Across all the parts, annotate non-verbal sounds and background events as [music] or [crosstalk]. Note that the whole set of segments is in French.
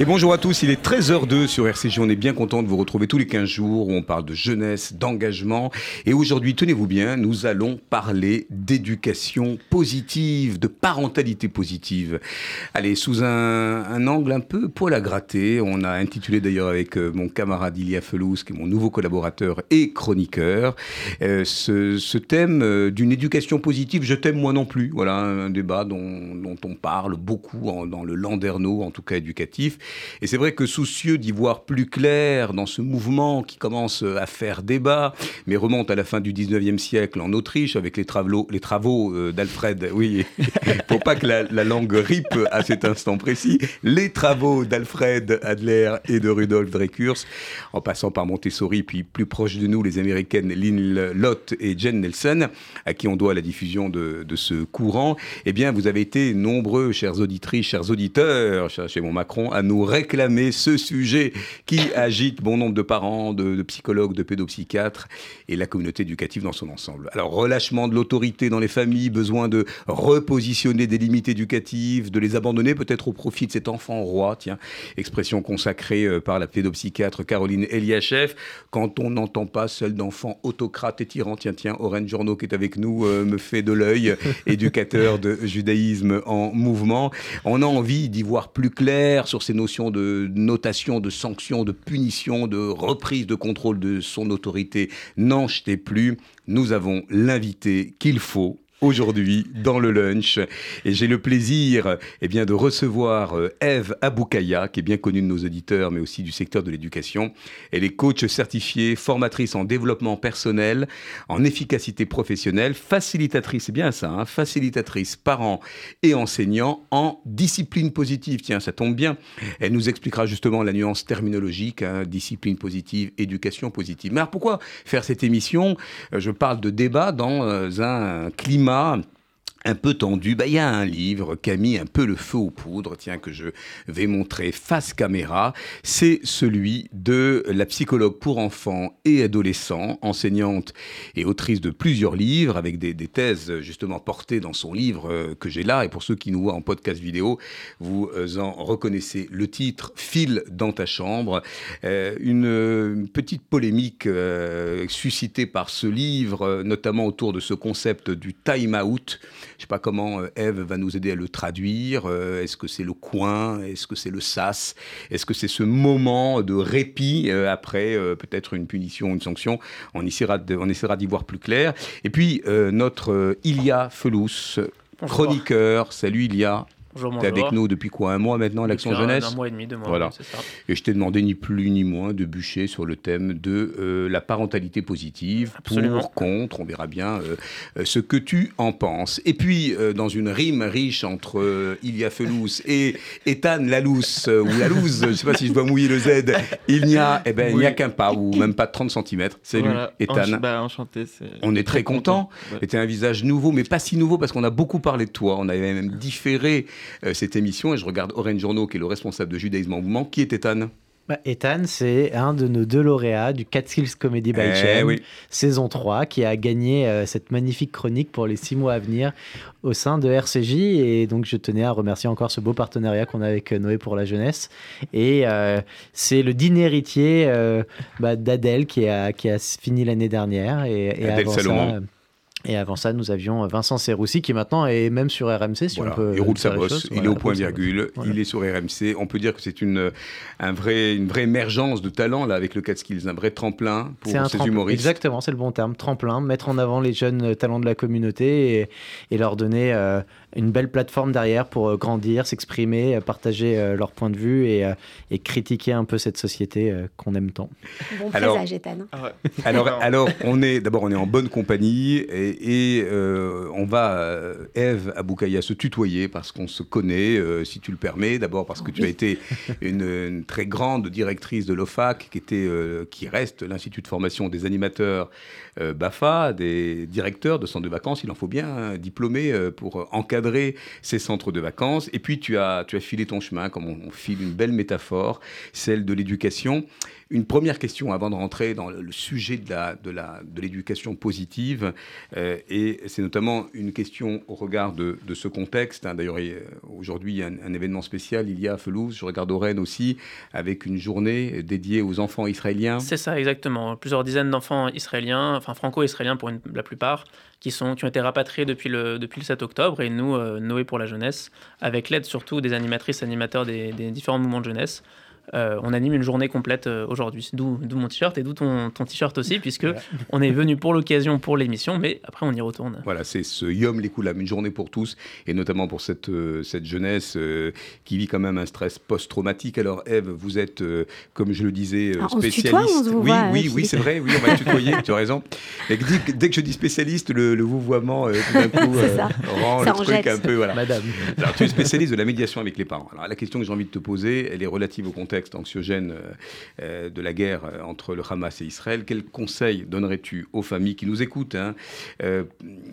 Et bonjour à tous, il est 13h02 sur RCJ. On est bien content de vous retrouver tous les 15 jours où on parle de jeunesse, d'engagement. Et aujourd'hui, tenez-vous bien, nous allons parler d'éducation positive, de parentalité positive. Allez, sous un, angle un peu poil à gratter, on a intitulé d'ailleurs avec euh, mon camarade Ilia Felous, qui est mon nouveau collaborateur et chroniqueur, euh, ce, thème euh, d'une éducation positive. Je t'aime moi non plus. Voilà un débat dont, on parle beaucoup dans le Landerneau, en tout cas éducatif. Et c'est vrai que soucieux d'y voir plus clair dans ce mouvement qui commence à faire débat, mais remonte à la fin du 19e siècle en Autriche avec les travaux, euh, d'Alfred, oui, [laughs] faut pas que la, langue ripe à cet instant précis, les travaux d'Alfred Adler et de Rudolf Drekurs, en passant par Montessori, puis plus proche de nous, les américaines Lynn Lott et Jen Nelson, à qui on doit la diffusion de, de ce courant, eh bien, vous avez été nombreux, chères auditrices, chers auditeurs, chez mon Macron, à nous réclamer ce sujet qui agite bon nombre de parents, de, psychologues, de pédopsychiatres et la communauté éducative dans son ensemble. Alors, relâchement de l'autorité dans les familles, besoin de repositionner des limites éducatives, de les abandonner peut-être au profit de cet enfant roi, tiens, expression consacrée euh, par la pédopsychiatre Caroline Eliachev. Quand on n'entend pas seul d'enfants autocrates et tyrans, tiens, tiens, Oren Journeau qui est avec nous euh, me fait de l'œil, [laughs] éducateur de judaïsme en mouvement. On a envie d'y voir plus clair sur ces notions de notation, de sanction, de punition, de reprise de contrôle de son autorité n'en jetez plus. Nous avons l'invité qu'il faut aujourd'hui dans le lunch. Et j'ai le plaisir eh bien, de recevoir euh, Eve Aboukaya, qui est bien connue de nos auditeurs, mais aussi du secteur de l'éducation. Elle est coach certifiée, formatrice en développement personnel, en efficacité professionnelle, facilitatrice, c'est bien ça, hein, facilitatrice parents et enseignants en discipline positive. Tiens, ça tombe bien. Elle nous expliquera justement la nuance terminologique, hein, discipline positive, éducation positive. Mais alors pourquoi faire cette émission? Euh, Je parle de débat dans euh, un climat Thema un peu tendu, bah, il y a un livre qui a mis un peu le feu aux poudres, tiens, que je vais montrer face caméra. C'est celui de la psychologue pour enfants et adolescents, enseignante et autrice de plusieurs livres, avec des, thèses justement portées dans son livre euh, que j'ai là. Et pour ceux qui nous voient en podcast vidéo, vous euh, en reconnaissez le titre File dans ta chambre. Euh, une, petite polémique suscitée par ce livre, notamment autour de ce concept du time out. Je ne sais pas comment euh, Eve va nous aider à le traduire. Euh, est-ce que c'est le coin Est-ce que c'est le sas Est-ce que c'est ce moment de répit euh, après peut-être une punition, une sanction On essaiera, on essaiera d'y voir plus clair. Et puis notre Ilia Felous, chroniqueur. Salut Ilia. Bonjour, es avec nous depuis quoi Un mois maintenant l'Action Jeunesse Un mois et demi, deux mois, voilà. ça. Et je t'ai demandé ni plus ni moins de bûcher sur le thème de euh, la parentalité positive, pour, contre, on verra bien euh, euh, ce que tu en penses. Et puis, dans une rime riche entre Ilia Felous et Ethan Lalousse, ou Lalouse, je ne sais pas si je dois mouiller le Z, il n'y a, eh ben, il n'y a qu'un pas, ou même pas 30 cm. Salut, Ethan. Bah, enchanté. On est très content. Tu un visage nouveau, mais pas si nouveau parce qu'on a beaucoup parlé de toi. On avait même différé cette émission et je regarde Orange Journaux, qui est le responsable de Judaïsme en mouvement. Qui est Ethan bah, Ethan, c'est un de nos deux lauréats du Catskills Comedy by eh saison 3, qui a gagné euh, cette magnifique chronique pour les six mois à venir au sein de RCJ. Et donc, je tenais à remercier encore ce beau partenariat qu'on a avec euh, Noé pour la jeunesse. Et c'est le digne héritier bah, d'Adèle qui a, qui a fini l'année dernière. Et, et Adèle Salomon. Et avant ça, nous avions Vincent Serroussi qui maintenant est même sur RMC. Si on peut il roule sa bosse, il est au point virgule, il est sur RMC. On peut dire que c'est une, un vrai, une vraie émergence de talent là avec le Catskills, un vrai tremplin pour ces humoristes. Exactement, c'est le bon terme, tremplin, mettre en avant les jeunes talents de la communauté et, et leur donner euh, une belle plateforme derrière pour euh, grandir, s'exprimer, euh, partager euh, leur point de vue et, et, critiquer un peu cette société qu'on aime tant. Bon alors, présage, Ethan. Ah [laughs] alors, alors, on est d'abord on est en bonne compagnie et et on va, Eve Aboukaya, se tutoyer parce qu'on se connaît, si tu le permets. D'abord parce que tu as [laughs] été une, très grande directrice de l'OFAC, qui, était, qui reste l'Institut de formation des animateurs BAFA, des directeurs de centres de vacances. Il en faut bien un diplômé pour encadrer ces centres de vacances. Et puis tu as, tu as filé ton chemin, comme on, on file une belle métaphore, celle de l'éducation. Une première question avant de rentrer dans le sujet de, l'éducation positive, euh, et c'est notamment une question au regard de, ce contexte. Hein. D'ailleurs, aujourd'hui, a un, événement spécial, il y a à Felouz, je regarde au Rennes aussi, avec une journée dédiée aux enfants israéliens. C'est ça, exactement. Plusieurs dizaines d'enfants israéliens, enfin franco-israéliens pour la plupart, qui, ont été rapatriés depuis le, depuis le 7 octobre, et nous, euh, Noé pour la jeunesse, avec l'aide surtout des animatrices, animateurs des différents mouvements de jeunesse, euh, on anime une journée complète euh, aujourd'hui. D'où mon t-shirt et d'où ton, t-shirt aussi, puisque on est venu pour l'occasion, pour l'émission, mais après on y retourne. Voilà, c'est ce Yom Lekoulam, une journée pour tous, et notamment pour cette, euh, cette jeunesse qui vit quand même un stress post-traumatique. Alors Eve, vous êtes, comme je le disais, spécialiste. oui, oui, oui, c'est vrai, oui, on va tutoyer, tu as raison. dès, que je dis spécialiste, le, le vouvoiement, tout d'un coup, [laughs] rend le truc un peu... Voilà. Madame. Alors tu es spécialiste de la médiation avec les parents. Alors la question que j'ai envie de te poser, elle est relative au contexte anxiogène euh, euh, de la guerre euh, entre le Hamas et Israël, quel conseil donnerais-tu aux familles qui nous écoutent hein,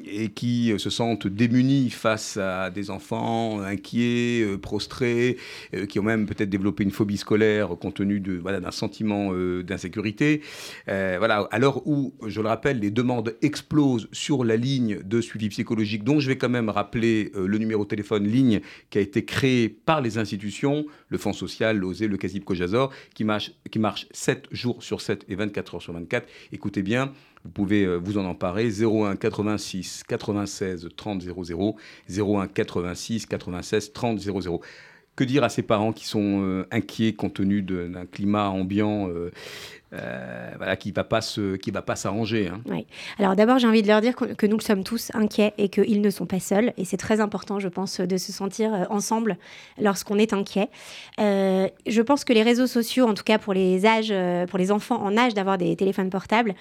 et qui se sentent démunies face à des enfants inquiets, prostrés, qui ont même peut-être développé une phobie scolaire compte tenu d'un sentiment d'insécurité Voilà, l'heure où, je le rappelle, les demandes explosent sur la ligne de suivi psychologique, dont je vais quand même rappeler le numéro de téléphone ligne qui a été créé par les institutions, le Fonds social, l'OSE, le Cojazor, qui marche, qui marche 7 jours sur 7 et 24 heures sur 24. Écoutez bien, vous pouvez euh, vous en emparer. 01 86 96 30 00. 01 86 96 30 00. Que dire à ces parents qui sont euh, inquiets compte tenu d'un climat ambiant euh, euh, voilà, qui ne va pas va pas s'arranger. Hein. Oui. Alors d'abord, j'ai envie de leur dire que, nous sommes tous inquiets et qu'ils ne sont pas seuls. Et c'est très important, je pense, de se sentir euh, ensemble lorsqu'on est inquiet. Euh, je pense que les réseaux sociaux, en tout cas pour les âges, pour les enfants en âge d'avoir des téléphones portables,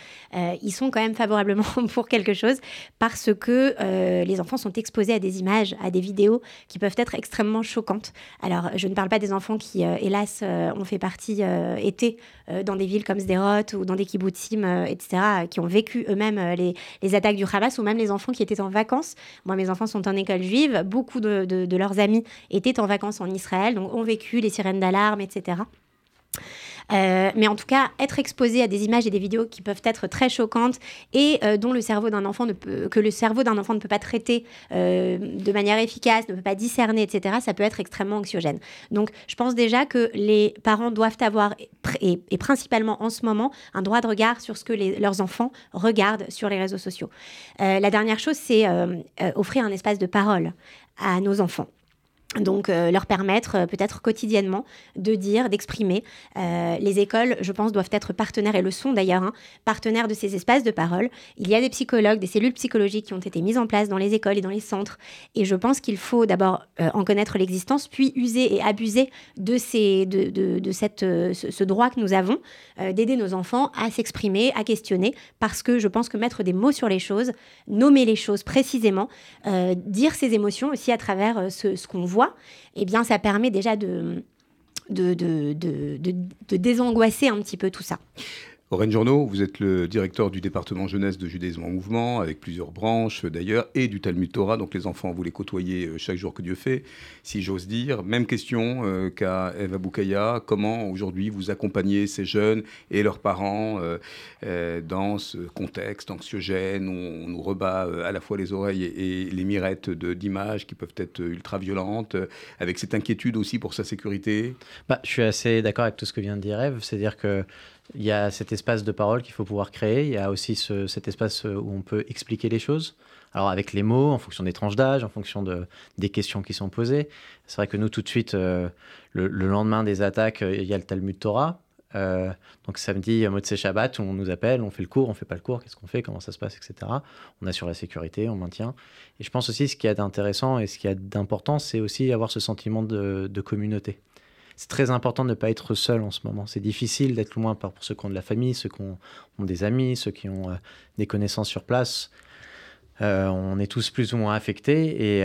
ils sont quand même favorablement [laughs] pour quelque chose parce que les enfants sont exposés à des images, à des vidéos qui peuvent être extrêmement choquantes. Alors, je ne parle pas des enfants qui, hélas, ont fait partie, étaient dans des villes comme Sderot ou dans des kibbutzim, euh, etc., qui ont vécu eux-mêmes euh, les, attaques du Hamas, ou même les enfants qui étaient en vacances. Moi, mes enfants sont en école juive. Beaucoup de leurs amis étaient en vacances en Israël, donc ont vécu les sirènes d'alarme, etc. Euh, mais en tout cas, être exposé à des images et des vidéos qui peuvent être très choquantes et euh, dont le cerveau d'un enfant ne peut, que le cerveau d'un enfant ne peut pas traiter euh, de manière efficace, ne peut pas discerner, etc., ça peut être extrêmement anxiogène. Donc, je pense déjà que les parents doivent avoir, et, principalement en ce moment, un droit de regard sur ce que leurs enfants regardent sur les réseaux sociaux. la dernière chose, c'est offrir un espace de parole à nos enfants. Donc, euh, leur permettre euh, peut-être quotidiennement de dire, d'exprimer. Euh, les écoles, je pense, doivent être partenaires, et le sont d'ailleurs, hein, partenaires de ces espaces de parole. Il y a des psychologues, des cellules psychologiques qui ont été mises en place dans les écoles et dans les centres. Et je pense qu'il faut d'abord en connaître l'existence, puis user et abuser de, ces, de, de, de cette, ce, droit que nous avons d'aider nos enfants à s'exprimer, à questionner, parce que je pense que mettre des mots sur les choses, nommer les choses précisément, dire ses émotions aussi à travers ce qu'on voit, eh bien, ça permet déjà de, désangoisser un petit peu tout ça. Aurène Journeau, vous êtes le directeur du département jeunesse de Judaïsme en mouvement, avec plusieurs branches d'ailleurs, et du Talmud Torah. Donc les enfants, vous les côtoyez euh, chaque jour que Dieu fait, si j'ose dire. Même question euh, qu'à Eva Boukaya. Comment aujourd'hui vous accompagnez ces jeunes et leurs parents euh, dans ce contexte anxiogène où on nous rebat à la fois les oreilles et, les mirettes d'images qui peuvent être ultra violentes, avec cette inquiétude aussi pour sa sécurité? Bah, Je suis assez d'accord avec tout ce que vient de dire Eve. C'est-à-dire que il y a cet espace de parole qu'il faut pouvoir créer. Il y a aussi cet espace où on peut expliquer les choses. Alors avec les mots, en fonction des tranches d'âge, en fonction de, des questions qui sont posées. C'est vrai que nous, tout de suite, euh, le, lendemain des attaques, euh, il y a le Talmud Torah. Euh, donc samedi, Motsé Shabbat, on nous appelle, on fait le cours, on fait pas le cours, qu'est-ce qu'on fait, comment ça se passe, etc. On assure la sécurité, on maintient. Et je pense aussi ce qui est d'intéressant et ce qui est d'important, c'est aussi avoir ce sentiment de communauté c'est très important de ne pas être seul en ce moment. C'est difficile d'être loin pour ceux qui ont de la famille, ceux qui ont, des amis, ceux qui ont euh, des connaissances sur place. on est tous plus ou moins affectés et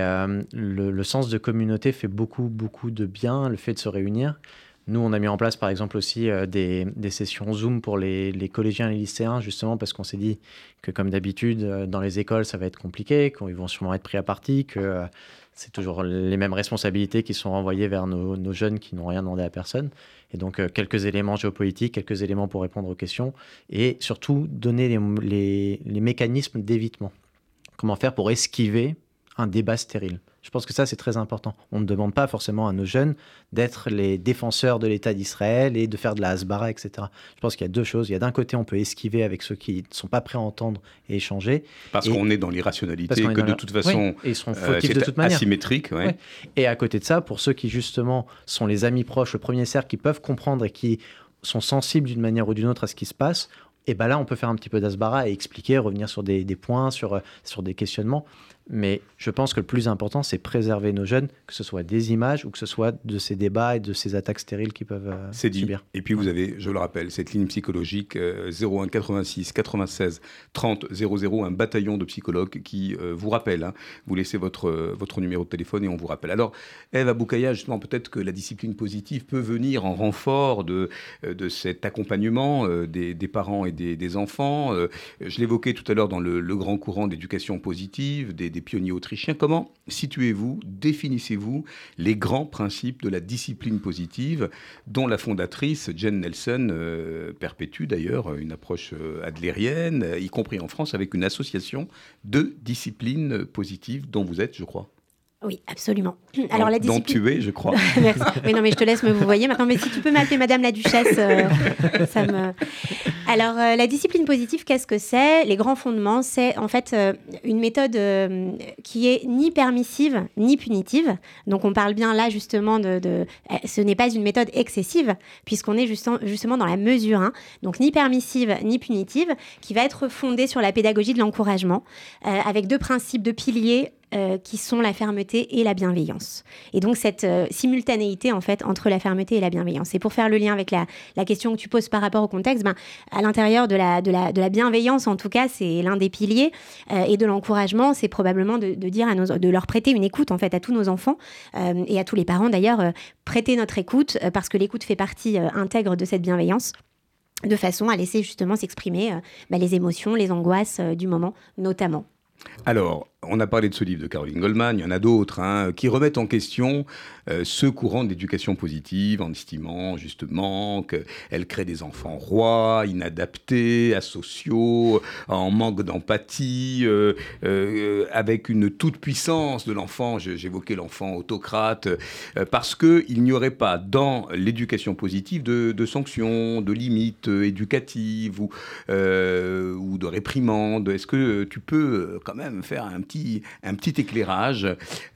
le, sens de communauté fait beaucoup, beaucoup de bien, le fait de se réunir. Nous, on a mis en place par exemple aussi des, sessions Zoom pour les, les, collégiens et les lycéens, justement parce qu'on s'est dit que comme d'habitude, dans les écoles, ça va être compliqué, qu'ils vont sûrement être pris à partie, que c'est toujours les mêmes responsabilités qui sont renvoyées vers nos, jeunes qui n'ont rien demandé à personne. Et donc, euh, quelques éléments géopolitiques, quelques éléments pour répondre aux questions, et surtout donner les mécanismes d'évitement. Comment faire pour esquiver un débat stérile? Je pense que ça, c'est très important. On ne demande pas forcément à nos jeunes d'être les défenseurs de l'État d'Israël et de faire de la hasbara, etc. Je pense qu'il y a deux choses. Il y a d'un côté, on peut esquiver avec ceux qui ne sont pas prêts à entendre et échanger. Parce qu'on est dans l'irrationalité, que de toute façon, et ils seront euh, de toute manière. asymétrique. Et à côté de ça, pour ceux qui justement sont les amis proches, le premier cercle, qui peuvent comprendre et qui sont sensibles d'une manière ou d'une autre à ce qui se passe, et ben là, on peut faire un petit peu d'asbara et expliquer, revenir sur des, des points, sur, sur des questionnements. Mais je pense que le plus important, c'est préserver nos jeunes, que ce soit des images ou que ce soit de ces débats et de ces attaques stériles qui peuvent euh, C'est dit. Et puis vous avez, je le rappelle, cette ligne psychologique 01 86 96 30 00, un bataillon de psychologues qui euh, vous rappelle. Hein. vous laissez votre, votre numéro de téléphone et on vous rappelle. Alors, Eve Aboukaya, justement, peut-être que la discipline positive peut venir en renfort de, euh, de cet accompagnement des, des, parents et des, des enfants. je l'évoquais tout à l'heure dans le, le grand courant d'éducation positive, des pionniers autrichiens. Comment situez-vous, définissez-vous les grands principes de la discipline positive dont la fondatrice, Jen Nelson, euh, perpétue d'ailleurs une approche euh, adlérienne, y compris en France, avec une association de disciplines positives dont vous êtes, je crois. Oui, absolument. [clears throat] Alors, la discipline... Tu es, je crois. [laughs] Merci. Mais non, mais je te laisse me vous voyez maintenant. Mais si tu peux m'appeler Madame la Duchesse, euh, [laughs] ça me. Alors, euh, la discipline positive, qu'est-ce que c'est? Les grands fondements, c'est en fait euh, une méthode qui est ni permissive ni punitive. Donc, on parle bien là justement de. de... Ce n'est pas une méthode excessive, puisqu'on est justement dans la mesure. Hein. Donc, ni permissive ni punitive, qui va être fondée sur la pédagogie de l'encouragement, avec deux principes, deux piliers euh, qui sont la fermeté et la bienveillance. Et donc cette euh, simultanéité en fait entre la fermeté et la bienveillance. Et pour faire le lien avec la, question que tu poses par rapport au contexte, ben, à l'intérieur de la, de, la, de la bienveillance en tout cas, c'est l'un des piliers, euh, et de l'encouragement, c'est probablement de, dire à nos, de leur prêter une écoute en fait à tous nos enfants et à tous les parents d'ailleurs, prêter notre écoute parce que l'écoute fait partie intègre de cette bienveillance de façon à laisser justement s'exprimer ben, les émotions, les angoisses du moment notamment. Alors, on a parlé de ce livre de Caroline Goldman, il y en a d'autres, hein, qui remettent en question euh, ce courant d'éducation positive en estimant justement qu'elle crée des enfants rois, inadaptés, asociaux, en manque d'empathie, euh, euh, avec une toute-puissance de l'enfant, j'évoquais l'enfant autocrate, parce qu'il n'y aurait pas dans l'éducation positive de, sanctions, de limites éducatives ou, de réprimandes. Est-ce que tu peux quand même faire un un petit éclairage, euh,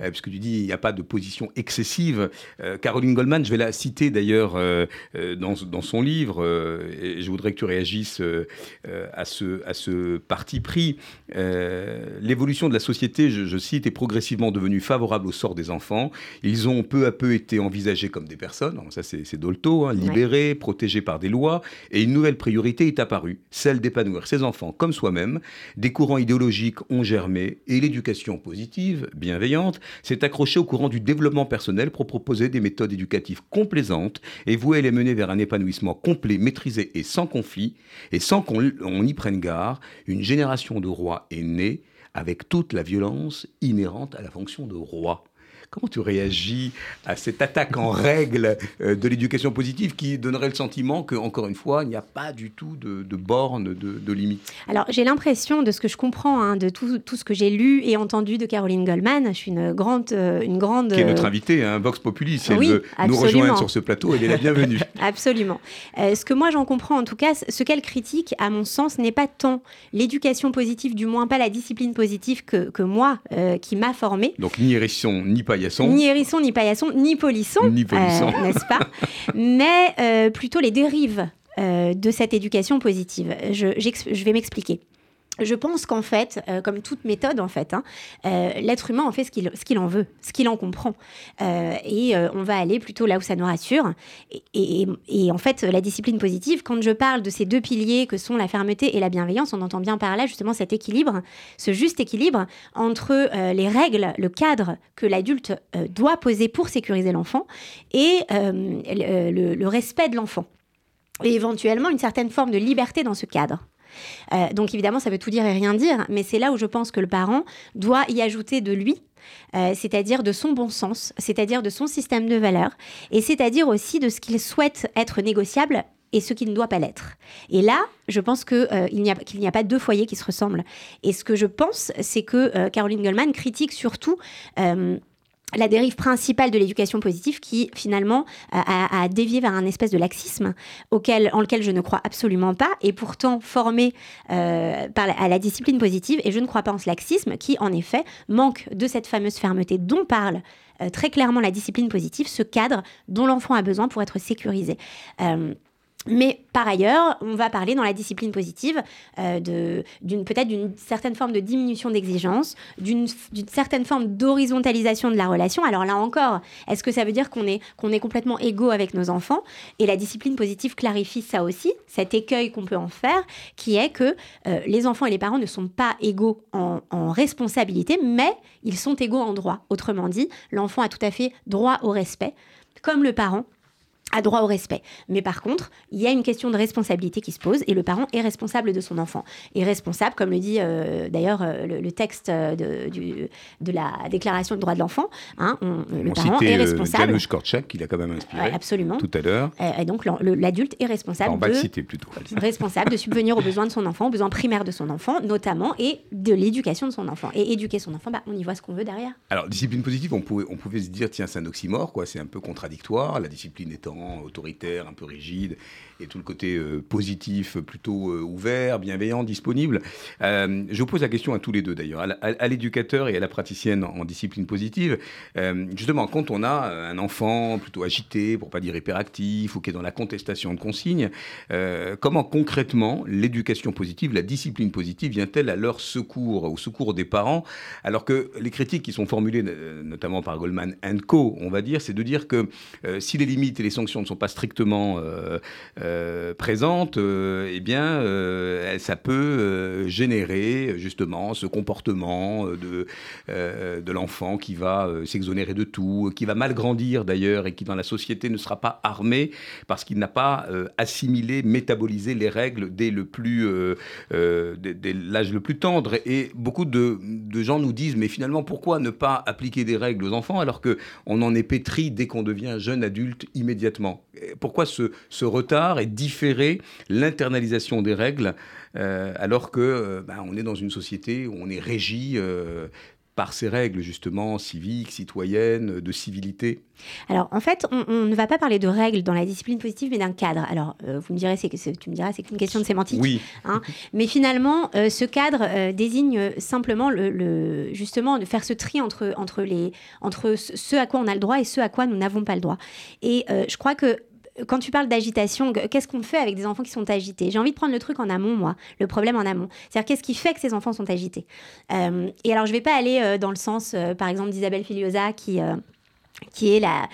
puisque tu dis il n'y a pas de position excessive. Euh, Caroline Goldman, je vais la citer d'ailleurs euh, dans, dans, son livre, et je voudrais que tu réagisses à, ce, à ce parti pris. L'évolution de la société, je, cite, est progressivement devenue favorable au sort des enfants. Ils ont peu à peu été envisagés comme des personnes, ça c'est Dolto, hein, libérés, protégés par des lois, et une nouvelle priorité est apparue, celle d'épanouir ses enfants comme soi-même. Des courants idéologiques ont germé et l'éducation positive, bienveillante, s'est accrochée au courant du développement personnel pour proposer des méthodes éducatives complaisantes et vouer les mener vers un épanouissement complet, maîtrisé et sans conflit, et sans qu'on y prenne garde, une génération de rois est née avec toute la violence inhérente à la fonction de roi. Comment tu réagis à cette attaque en règle euh, de l'éducation positive qui donnerait le sentiment qu'encore une fois, il n'y a pas du tout de, de borne, de, de limite Alors, j'ai l'impression, de ce que je comprends, hein, de tout, tout, ce que j'ai lu et entendu de Caroline Goldman, je suis une grande... Euh, une grande qui est notre invitée, hein, Vox Populi, si elle veut nous rejoindre sur ce plateau, elle est la bienvenue. [laughs] absolument. Euh, ce que moi j'en comprends, en tout cas, ce qu'elle critique, à mon sens, n'est pas tant l'éducation positive, du moins pas la discipline positive que, que moi, qui m'a formée. Donc, ni hérisson, ni paillasson ni hérisson, ni paillasson, ni polisson, euh, n'est-ce pas [laughs] Mais euh, plutôt les dérives euh, de cette éducation positive. Je, je vais m'expliquer. Je pense qu'en fait, euh, comme toute méthode, en fait, hein, euh, l'être humain en fait ce qu'il en veut, ce qu'il en comprend. Euh, et on va aller plutôt là où ça nous rassure. Et, en fait, la discipline positive, quand je parle de ces deux piliers que sont la fermeté et la bienveillance, on entend bien par là justement cet équilibre, ce juste équilibre entre les règles, le cadre que l'adulte doit poser pour sécuriser l'enfant et le respect de l'enfant. Et éventuellement une certaine forme de liberté dans ce cadre. Euh, donc évidemment, ça veut tout dire et rien dire, mais c'est là où je pense que le parent doit y ajouter de lui. Euh, c'est-à-dire de son bon sens, c'est-à-dire de son système de valeurs, et c'est-à-dire aussi de ce qu'il souhaite être négociable et ce qui ne doit pas l'être. Et là, je pense qu'il euh, n'y a, a, pas deux foyers qui se ressemblent. Et ce que je pense, c'est que Caroline Goldman critique surtout la dérive principale de l'éducation positive qui finalement a, dévié vers un espèce de laxisme auquel, en lequel je ne crois absolument pas et pourtant formé euh, à la discipline positive et je ne crois pas en ce laxisme qui en effet manque de cette fameuse fermeté dont parle euh, très clairement la discipline positive, ce cadre dont l'enfant a besoin pour être sécurisé. Euh, mais par ailleurs, on va parler dans la discipline positive euh, d'une peut-être d'une certaine forme de diminution d'exigence, d'une certaine forme d'horizontalisation de la relation. Alors là encore, est-ce que ça veut dire qu'on est, est complètement égaux avec nos enfants? Et la discipline positive clarifie ça aussi, cet écueil qu'on peut en faire, qui est que euh, les enfants et les parents ne sont pas égaux en responsabilité, mais ils sont égaux en droit. Autrement dit, l'enfant a tout à fait droit au respect, comme le parent a droit au respect. Mais par contre, il y a une question de responsabilité qui se pose et le parent est responsable de son enfant. Et responsable, comme le dit euh, d'ailleurs euh, le, texte euh, de, du, de, la Déclaration des droits de l'enfant, hein, le parent est responsable. Janusz Korczak, qui l'a quand même inspiré absolument. tout à l'heure. Et, donc l'adulte est responsable, on va de, citer plutôt. [laughs] responsable de subvenir aux besoins de son enfant, aux besoins primaires de son enfant, notamment, et de l'éducation de son enfant. Et éduquer son enfant, bah, on y voit ce qu'on veut derrière. Alors, discipline positive, on pouvait, on pouvait se dire, tiens, c'est un oxymore, quoi, c'est un peu contradictoire, la discipline étant autoritaire, un peu rigide, et tout le côté euh, positif, plutôt euh, ouvert, bienveillant, disponible. Euh, je pose la question à tous les deux d'ailleurs, à, l'éducateur et à la praticienne en, discipline positive. justement, quand on a un enfant plutôt agité, pour pas dire hyperactif, ou qui est dans la contestation de consignes, comment concrètement l'éducation positive, la discipline positive vient-elle à leur secours, au secours des parents, alors que les critiques qui sont formulées notamment par Goldman Co, on va dire, c'est de dire que si les limites et les sanctions ne sont pas strictement présente, euh, eh bien, euh, ça peut générer justement ce comportement de, de l'enfant qui va s'exonérer de tout, qui va mal grandir d'ailleurs et qui dans la société ne sera pas armé parce qu'il n'a pas assimilé, métabolisé les règles dès le plus dès, l'âge le plus tendre. Et beaucoup de, de, gens nous disent mais finalement pourquoi ne pas appliquer des règles aux enfants alors que on en est pétri dès qu'on devient jeune adulte immédiatement? Pourquoi ce, ce retard et différer l'internalisation des règles, euh, alors que euh, bah, on est dans une société où on est régi euh, par ces règles justement civiques, citoyennes, de civilité Alors en fait, on, ne va pas parler de règles dans la discipline positive, mais d'un cadre. Alors vous me direz, c'est que tu me diras, c'est qu'une question de sémantique. Oui. Hein. mais finalement, ce cadre désigne simplement le, justement de faire ce tri entre entre les entre ce à quoi on a le droit et ce à quoi nous n'avons pas le droit. Et je crois que quand tu parles d'agitation, qu'est-ce qu'on fait avec des enfants qui sont agités? J'ai envie de prendre le truc en amont, moi, le problème en amont. C'est-à-dire, qu'est-ce qui fait que ces enfants sont agités? Euh, Et alors, je ne vais pas aller euh, dans le sens, euh, par exemple, d'Isabelle Filiosa, qui qui est la,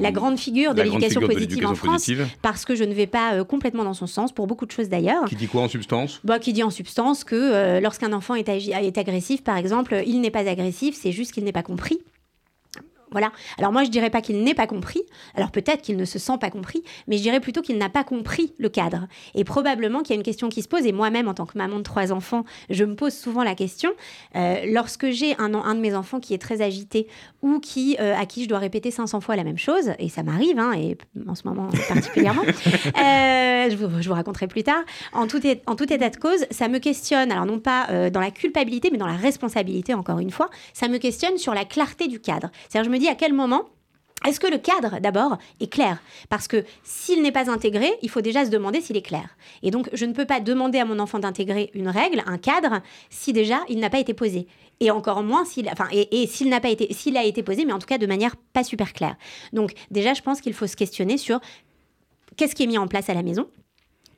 la, grande figure de l'éducation positive en France, parce que je ne vais pas complètement dans son sens, pour beaucoup de choses d'ailleurs. Qui dit quoi en substance? Bah, Qui dit en substance que lorsqu'un enfant est, est agressif, par exemple, il n'est pas agressif, c'est juste qu'il n'est pas compris. Voilà. Alors moi, je dirais pas qu'il n'ait pas compris. Alors peut-être qu'il ne se sent pas compris, mais je dirais plutôt qu'il n'a pas compris le cadre. Et probablement qu'il y a une question qui se pose. Et moi-même, en tant que maman de trois enfants, je me pose souvent la question. Euh, lorsque j'ai un, un, de mes enfants qui est très agité ou qui, euh, à qui je dois répéter 500 fois la même chose, et ça m'arrive, hein, et en ce moment [laughs] particulièrement, euh, je, vous, je, vous, raconterai plus tard, en tout, en tout état de cause, ça me questionne, alors non pas dans la culpabilité, mais dans la responsabilité, encore une fois, ça me questionne sur la clarté du cadre. C'est-à-dire, je me à quel moment est-ce que le cadre, d'abord, est clair? Parce que s'il n'est pas intégré, il faut déjà se demander s'il est clair. Et donc, je ne peux pas demander à mon enfant d'intégrer une règle, un cadre, si déjà il n'a pas été posé. Et encore moins s'il, enfin, et, n'a pas été, s'il a été posé, mais en tout cas de manière pas super claire. Donc, déjà, je pense qu'il faut se questionner sur qu'est-ce qui est mis en place à la maison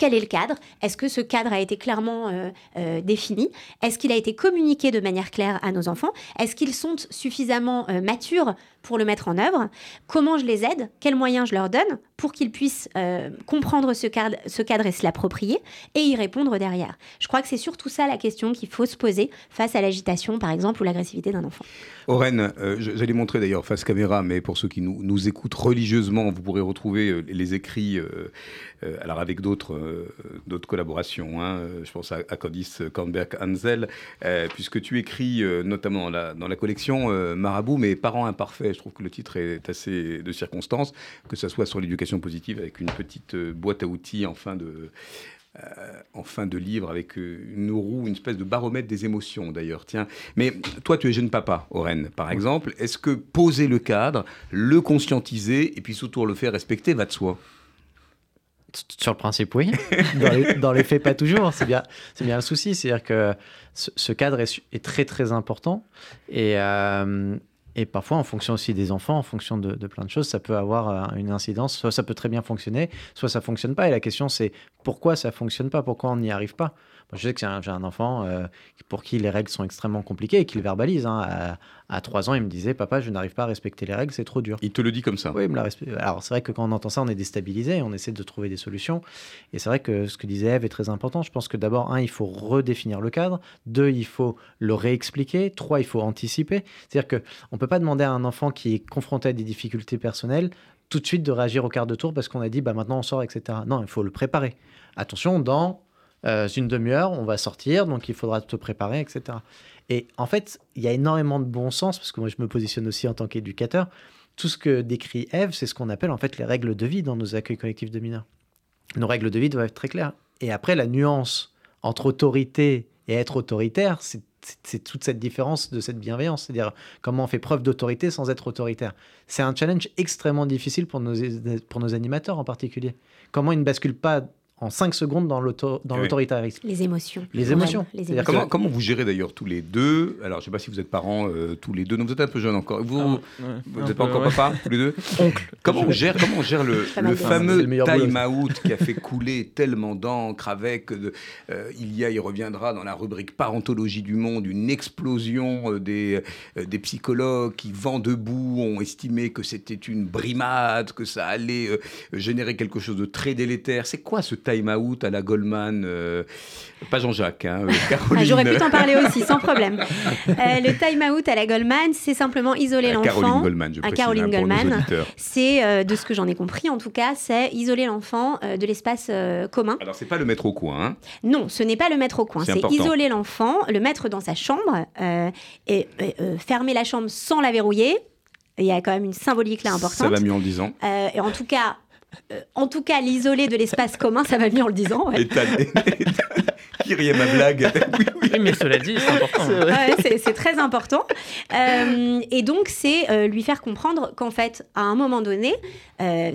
quel est le cadre? Est-ce que ce cadre a été clairement euh, euh, défini? Est-ce qu'il a été communiqué de manière claire à nos enfants? Est-ce qu'ils sont suffisamment euh, matures pour le mettre en œuvre? Comment je les aide? Quels moyens je leur donne? Pour qu'ils puissent comprendre ce cadre, ce cadre et se l'approprier et y répondre derrière Je crois que c'est surtout ça la question qu'il faut se poser face à l'agitation, par exemple, ou l'agressivité d'un enfant. Aurène, j'allais montrer d'ailleurs face caméra, mais pour ceux qui nous, écoutent religieusement, vous pourrez retrouver les écrits, alors avec d'autres euh, d'autres collaborations. Hein. Je pense à, Candice Kornberg-Hansel, euh, puisque tu écris euh, notamment dans la, collection Marabout, mais parents imparfaits. Je trouve que le titre est assez de circonstance, que ce soit sur l'éducation positive avec une petite boîte à outils en fin de, en fin de livre avec une roue, une espèce de baromètre des émotions d'ailleurs. Tiens, mais toi tu es jeune papa, Oren, par exemple. Est-ce que poser le cadre, le conscientiser et puis surtout le faire respecter va de soi? Sur le principe, oui. [laughs] Dans les, faits, pas toujours. C'est bien, c'est bien le souci. C'est-à-dire que ce, cadre est, très, très important. Et, euh, et parfois, en fonction aussi des enfants, en fonction de, plein de choses, ça peut avoir euh, une incidence. Soit ça peut très bien fonctionner, soit ça fonctionne pas. Et la question, c'est pourquoi ça fonctionne pas? Pourquoi on n'y arrive pas? Je sais que j'ai un, enfant euh, pour qui les règles sont extrêmement compliquées et qu'il verbalise. Hein. À, trois ans, il me disait Papa, je n'arrive pas à respecter les règles, c'est trop dur. Il te le dit comme ça Oui, il me l'a Alors, c'est vrai que quand on entend ça, on est déstabilisé on essaie de trouver des solutions. Et c'est vrai que ce que disait Eve est très important. Je pense que d'abord, un, il faut redéfinir le cadre. Deux, il faut le réexpliquer. Trois, il faut anticiper. C'est-à-dire qu'on ne peut pas demander à un enfant qui est confronté à des difficultés personnelles tout de suite de réagir au quart de tour parce qu'on a dit bah maintenant on sort, etc. Non, il faut le préparer. Attention, dans euh, une demi-heure, on va sortir, donc il faudra te préparer, etc. Et en fait, il y a énormément de bon sens, parce que moi je me positionne aussi en tant qu'éducateur. Tout ce que décrit Eve, c'est ce qu'on appelle en fait les règles de vie dans nos accueils collectifs de mineurs. Nos règles de vie doivent être très claires. Et après, la nuance entre autorité et être autoritaire, c'est toute cette différence de cette bienveillance, c'est-à-dire comment on fait preuve d'autorité sans être autoritaire. C'est un challenge extrêmement difficile pour nos, pour nos animateurs en particulier. Comment ils ne basculent pas en 5 secondes dans l'autoritarisme. Les émotions. Les émotions. Comment, comment, vous gérez d'ailleurs tous les deux? Alors, je ne sais pas si vous êtes parents euh, tous les deux. Non, vous êtes un peu jeunes encore. Vous n'êtes ah, pas encore papa tous les deux? Oncle. Comment on gère, comment on gère le, le fameux time-out qui a fait couler tellement d'encre avec, euh, il y a, il reviendra dans la rubrique parentologie du monde, une explosion euh, des, des psychologues qui, vent debout, ont estimé que c'était une brimade, que ça allait générer quelque chose de très délétère. C'est quoi ce time time-out à la Goldman, euh, pas Jean-Jacques, hein, euh, [laughs] ah, J'aurais pu t'en parler aussi, sans [laughs] problème. Euh, le time-out à la Goldman, c'est simplement isoler l'enfant. Caroline Goldman, je précise, Caroline Goldman. C'est, de ce que j'en ai compris en tout cas, c'est isoler l'enfant de l'espace commun. Alors, c'est pas le mettre au coin. Hein non, ce n'est pas le mettre au coin. C'est isoler l'enfant, le mettre dans sa chambre et fermer la chambre sans la verrouiller. Il y a quand même une symbolique là importante. Ça va mieux en le disant. et en tout cas, euh, en tout cas, l'isoler de l'espace commun, ça va mieux en le disant. Ouais. [laughs] Qui riait ma blague [laughs] oui, mais cela dit, c'est important. C'est très important. Euh, et donc, c'est euh, lui faire comprendre qu'en fait, à un moment donné,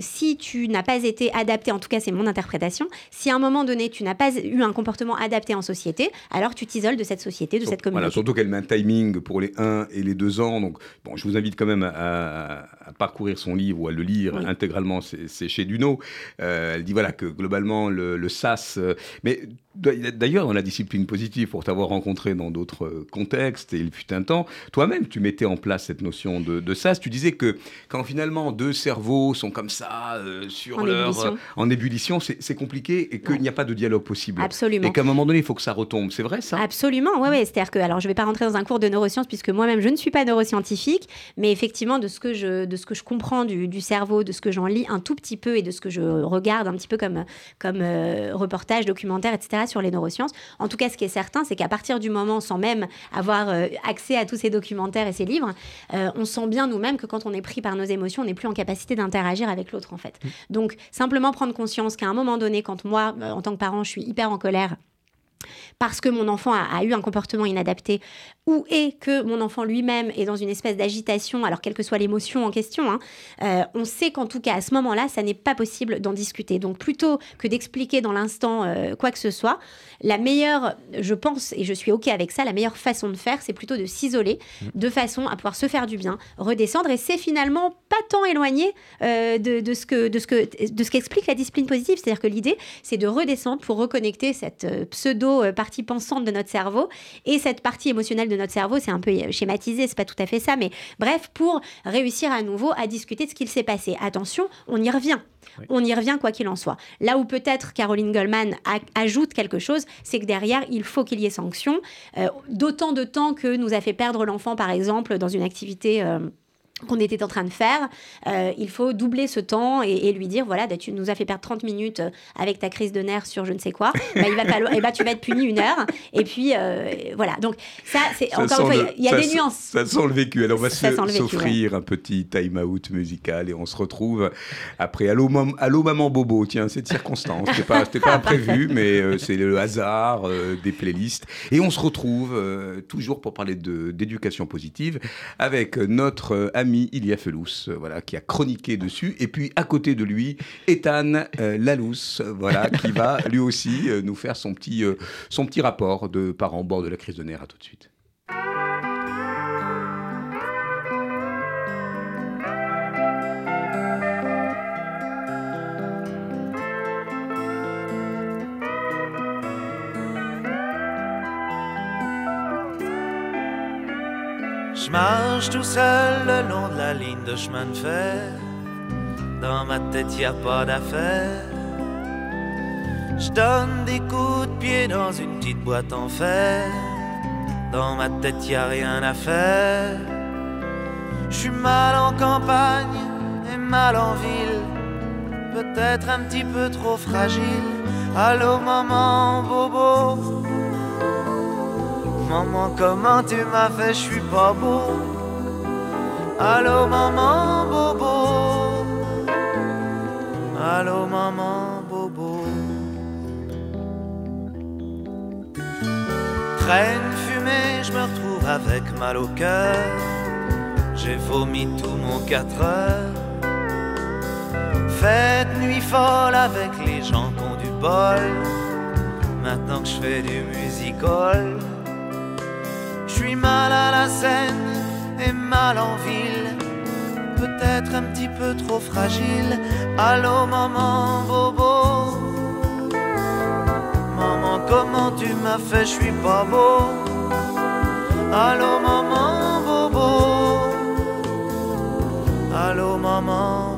si tu n'as pas été adapté, en tout cas, c'est mon interprétation, si à un moment donné, tu n'as pas eu un comportement adapté en société, alors tu t'isoles de cette société, de cette communauté. Voilà, surtout qu'elle met un timing pour les 1 et les 2 ans. Donc, bon, je vous invite quand même à, parcourir son livre ou à le lire intégralement. C'est chez Duno. Euh, elle dit voilà que globalement le, SAS, euh, mais d'ailleurs dans la discipline positive, pour t'avoir rencontré dans d'autres euh, contextes, et il fut un temps, toi-même tu mettais en place cette notion de, SAS. Tu disais que quand finalement deux cerveaux sont comme ça sur en leur ébullition. en ébullition, c'est compliqué et qu'il n'y a pas de dialogue possible. Absolument. Et qu'à un moment donné, il faut que ça retombe. C'est vrai ça? Absolument. Ouais, ouais. C'est-à-dire que alors je vais pas rentrer dans un cours de neurosciences puisque moi-même je ne suis pas neuroscientifique, mais effectivement de ce que je de ce que je comprends du, du cerveau, de ce que j'en lis un tout petit peu et de ce que je regarde un petit peu comme, comme euh, reportage, documentaire, etc. sur les neurosciences. En tout cas, ce qui est certain, c'est qu'à partir du moment, sans même avoir euh, accès à tous ces documentaires et ces livres, euh, on sent bien nous-mêmes que quand on est pris par nos émotions, on n'est plus en capacité d'interagir avec l'autre, en fait. Mmh. Donc, simplement prendre conscience qu'à un moment donné, quand moi, en tant que parent, je suis hyper en colère, parce que mon enfant a, eu un comportement inadapté ou est que mon enfant lui-même est dans une espèce d'agitation, alors quelle que soit l'émotion en question, hein, euh, on sait qu'en tout cas à ce moment-là, ça n'est pas possible d'en discuter. Donc plutôt que d'expliquer dans l'instant euh, quoi que ce soit, la meilleure, je pense, et je suis OK avec ça, la meilleure façon de faire, c'est plutôt de s'isoler mmh. de façon à pouvoir se faire du bien, redescendre, et c'est finalement pas tant éloigné euh, de, ce que, de, ce que, de ce qu'explique la discipline positive. C'est-à-dire que l'idée, c'est de redescendre pour reconnecter cette pseudo-partie pensante de notre cerveau et cette partie émotionnelle de notre cerveau, c'est un peu schématisé, c'est pas tout à fait ça, mais bref, pour réussir à nouveau à discuter de ce qu'il s'est passé. Attention, on y revient. On y revient quoi qu'il en soit. Là où peut-être Caroline Goldman ajoute quelque chose, c'est que derrière, il faut qu'il y ait sanction. Euh, d'autant de temps que nous a fait perdre l'enfant, par exemple, dans une activité... Euh, qu'on était en train de faire, euh, il faut doubler ce temps et, lui dire voilà, bah, tu nous as fait perdre 30 minutes euh, avec ta crise de nerfs sur je ne sais quoi, bah, il va falloir, et eh bah, tu vas être puni une heure. Et puis euh, voilà, donc ça, c'est encore une fois, il y a, des nuances. Ça sent le vécu. Alors on va s'offrir un petit time-out musical et on se retrouve après Allô, Allô Maman Bobo. Tiens, cette circonstance, c'était pas, pas prévu, mais c'est le hasard des playlists. Et on se retrouve toujours pour parler d'éducation positive avec notre ami ami Ilia Felous, euh, voilà, qui a chroniqué dessus. Et puis à côté de lui, Ethan euh, Lalous, voilà, [laughs] qui va lui aussi euh, nous faire son petit, son petit rapport de parents bord de la crise de nerfs. À tout de suite. Je marche tout seul le long de la ligne de chemin de fer. Dans ma tête, y a pas d'affaire. Je donne des coups de pied dans une petite boîte en fer. Dans ma tête, y a rien à faire. Je suis mal en campagne et mal en ville. Peut-être un petit peu trop fragile. Allô, maman, bobo Maman, comment tu m'as fait, je suis pas beau. Allô, maman, bobo. Allô, maman, bobo. Traîne fumée, je me retrouve avec mal au cœur. J'ai vomi tout mon 4 heures. Fête nuit folle avec les gens qui ont du bol. Maintenant que je fais du musical suis mal à la scène et mal en ville. Peut-être un petit peu trop fragile. Allô, maman, bobo. Maman, comment tu m'as fait, je suis pas beau. Allô, maman, bobo. Allô, maman,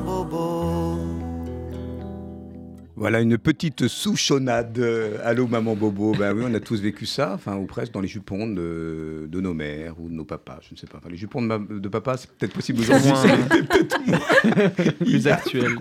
Voilà une petite souchonnade. Allô maman Bobo. Ben oui, on a tous vécu ça, enfin ou presque dans les jupons de, nos mères ou de nos papas, je ne sais pas. Enfin, les jupons de, de papa, c'est peut-être possible aujourd'hui. C'est peut-être [laughs] plus [laughs] actuel.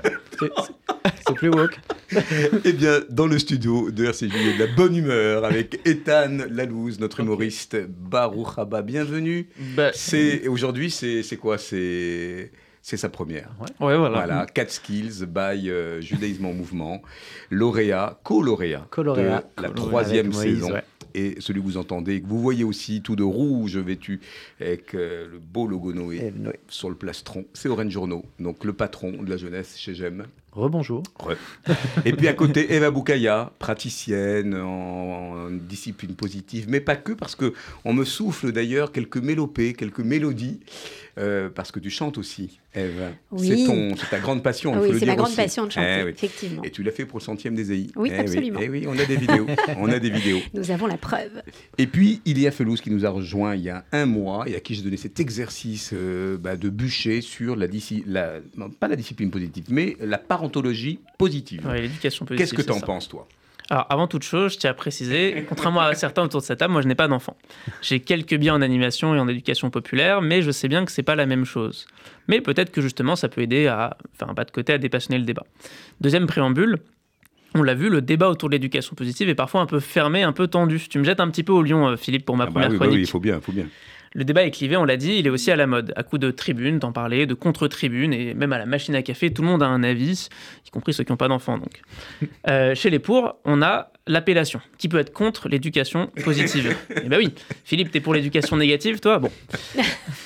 C'est plus woke. [laughs] eh bien, dans le studio de RCJ, il y a de la bonne humeur avec Ethan Lalouse, notre humoriste. Baruch Haba, bienvenue. Bah, c'est aujourd'hui, c'est quoi? C'est c'est sa première. Ouais, voilà. Voilà, Skills by euh, Judaïsme en mouvement, lauréat, co-lauréat de la troisième saison. Et celui que vous entendez, que vous voyez aussi tout de rouge vêtu avec euh, le beau logo Noé, sur le plastron, c'est Orange Journaux, donc le patron de la jeunesse chez GEM. Rebonjour. [laughs] Et puis à côté, Eva Boukaya, praticienne en, discipline positive, mais pas que, parce que on me souffle d'ailleurs quelques mélopées, quelques mélodies, euh, parce que tu chantes aussi, Eve. C'est ta grande passion. oui, c'est ma grande passion de chanter, eh effectivement. Et tu l'as fait pour le centième des EI. Oui, eh absolument. Oui. Eh oui, on a des vidéos. on a des vidéos. Nous avons la preuve. Et puis, il y a Felous qui nous a rejoint il y a un mois et à qui j'ai donné cet exercice euh, bah, de bûcher sur la, la, pas la discipline positive, mais la part ontologie positive. l'éducation positive. Qu'est-ce que tu en penses, toi? Alors, avant toute chose, je tiens à préciser, contrairement à certains autour de cette table, moi, je n'ai pas d'enfant. J'ai quelques biens en animation et en éducation populaire, mais je sais bien que c'est pas la même chose. Mais peut-être que justement, ça peut aider à faire un pas de côté à dépassionner le débat. Deuxième préambule, on l'a vu, le débat autour de l'éducation positive est parfois un peu fermé, un peu tendu. Tu me jettes un petit peu au lion, euh, Philippe, pour ma ah bah première bah chronique. oui, il faut bien, il faut bien. Le débat est clivé, on l'a dit, il est aussi à la mode, à coup de tribune, d'en parler, de contre-tribune, et même à la machine à café, tout le monde a un avis, y compris ceux qui n'ont pas d'enfants. Donc, [laughs] euh, chez les pour, on a l'appellation. Qui peut être contre l'éducation positive? [laughs] Eh bien oui, Philippe, t'es pour l'éducation négative, toi? Bon.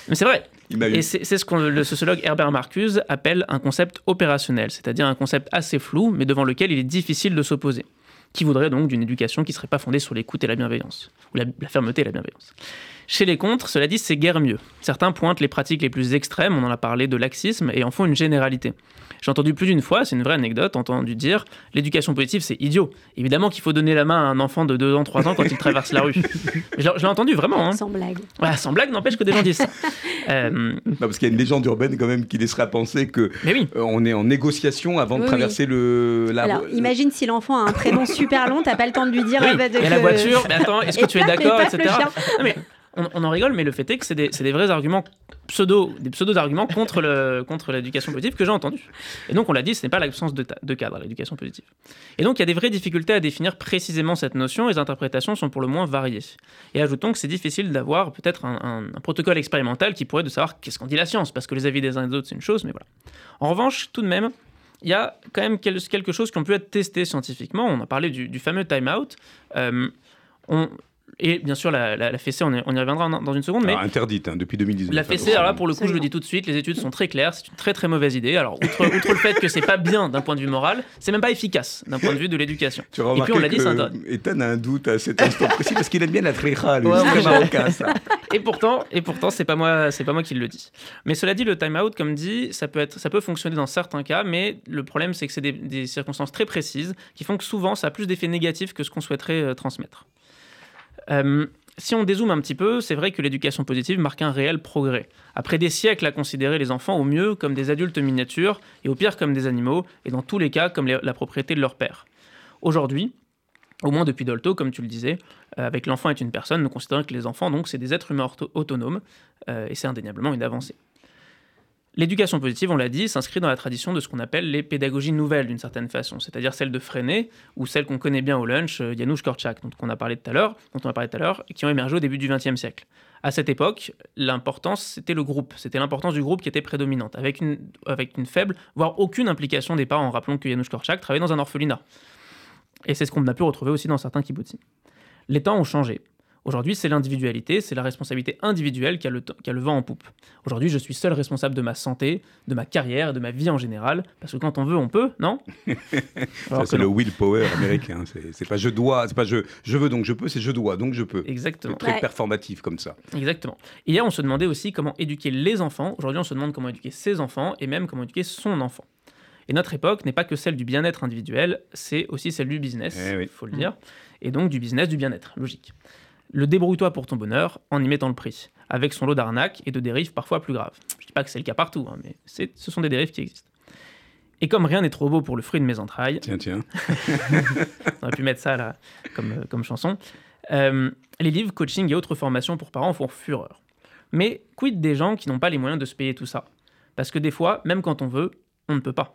Mais c'est vrai. Et c'est ce que le sociologue Herbert Marcuse appelle un concept opérationnel, c'est-à-dire un concept assez flou, mais devant lequel il est difficile de s'opposer. Qui voudrait donc d'une éducation qui ne serait pas fondée sur l'écoute et la bienveillance, ou la, la fermeté et la bienveillance? Chez les contres, cela dit, c'est guère mieux. Certains pointent les pratiques les plus extrêmes, on en a parlé de laxisme, et en font une généralité. J'ai entendu plus d'une fois, c'est une vraie anecdote, entendu dire l'éducation positive, c'est idiot. Évidemment qu'il faut donner la main à un enfant de 2 ans, 3 ans quand il traverse la rue. Je l'ai entendu vraiment. Hein. Sans blague. sans blague, n'empêche que des gens disent ça. [laughs] Euh, parce qu'il y a une légende urbaine quand même qui laisserait penser que oui. Euh, on est en négociation avant de traverser le. La... Alors, imagine si l'enfant a un prénom super long, t'as pas le temps de lui dire. Oui. de et la voiture, mais attends, est-ce que tu es d'accord, etc. Non, mais on, en rigole, mais le fait est que c'est des, vrais arguments pseudo, des pseudo-arguments contre, l'éducation positive que j'ai entendu. Et donc, on l'a dit, ce n'est pas l'absence de, de cadre, l'éducation positive. Et donc, il y a des vraies difficultés à définir précisément cette notion, les interprétations sont pour le moins variées. Et ajoutons que c'est difficile d'avoir peut-être un, protocole expérimental qui pourrait de savoir qu'est-ce qu'on dit la science, parce que les avis des uns et des autres, c'est une chose, mais voilà. En revanche, tout de même, il y a quand même quelque chose qui peut être testé scientifiquement. On a parlé du, fameux time-out. Euh, et bien sûr, la, la, fessée, on, y reviendra dans une seconde. Mais interdite hein, depuis 2019. La fessée, alors là, pour le coup, je le dis tout de suite, les études sont très claires. C'est une très très mauvaise idée. Alors, outre, le fait que c'est pas bien d'un point de vue moral, c'est même pas efficace d'un point de vue de l'éducation. Et puis on l'a dit, c'est interdit. Ethan a un doute à cet instant précis parce qu'il aime bien la trécha, lui. c'est marocain, ça. Et pourtant, et pourtant, c'est pas moi, c'est pas moi qui le dis. Mais cela dit, le time out, comme dit, ça peut être, ça peut fonctionner dans certains cas, mais le problème, c'est que c'est des, circonstances très précises qui font que souvent, ça a plus d'effets négatifs que ce qu'on souhaiterait euh, transmettre. Euh, si on dézoome un petit peu, c'est vrai que l'éducation positive marque un réel progrès. Après des siècles à considérer les enfants au mieux comme des adultes miniatures et au pire comme des animaux, et dans tous les cas comme la propriété de leur père. Aujourd'hui, au moins depuis Dolto, comme tu le disais, euh, avec l'enfant est une personne, nous considérons que les enfants, donc, c'est des êtres humains autonomes, euh, et c'est indéniablement une avancée. L'éducation positive, on l'a dit, s'inscrit dans la tradition de ce qu'on appelle les pédagogies nouvelles d'une certaine façon, c'est-à-dire celles de Freinet ou celles qu'on connaît bien au lunch, euh, Janusz Korczak, dont on a parlé tout à l'heure, dont on a parlé tout à l'heure, qui ont émergé au début du XXe siècle. À cette époque, l'importance, c'était le groupe, c'était l'importance du groupe qui était prédominante, avec une, avec une faible, voire aucune implication des parents. Rappelons que Janusz Korczak travaillait dans un orphelinat. Et c'est ce qu'on a pu retrouver aussi dans certains kibbutzim. Les temps ont changé. Aujourd'hui, c'est l'individualité, c'est la responsabilité individuelle qui a, le, qui a le vent en poupe. Aujourd'hui, je suis seul responsable de ma santé, de ma carrière, de ma vie en général, parce que quand on veut, on peut, non [laughs] Ça, c'est le willpower américain. C'est pas je dois, c'est pas je, je veux donc je peux, c'est je dois donc je peux. Exactement. Très performatif comme ça. Exactement. Hier, on se demandait aussi comment éduquer les enfants. Aujourd'hui, on se demande comment éduquer ses enfants et même comment éduquer son enfant. Et notre époque n'est pas que celle du bien-être individuel, c'est aussi celle du business, il eh faut le dire, et donc du business du bien-être, logique le débrouille-toi pour ton bonheur en y mettant le prix, avec son lot d'arnaques et de dérives parfois plus graves. Je dis pas que c'est le cas partout, hein, mais ce sont des dérives qui existent. Et comme rien n'est trop beau pour le fruit de mes entrailles. Tiens, tiens. [laughs] on aurait pu mettre ça là comme, euh, comme chanson. Euh, les livres, coaching et autres formations pour parents font fureur. Mais quid des gens qui n'ont pas les moyens de se payer tout ça? Parce que des fois, même quand on veut, on ne peut pas.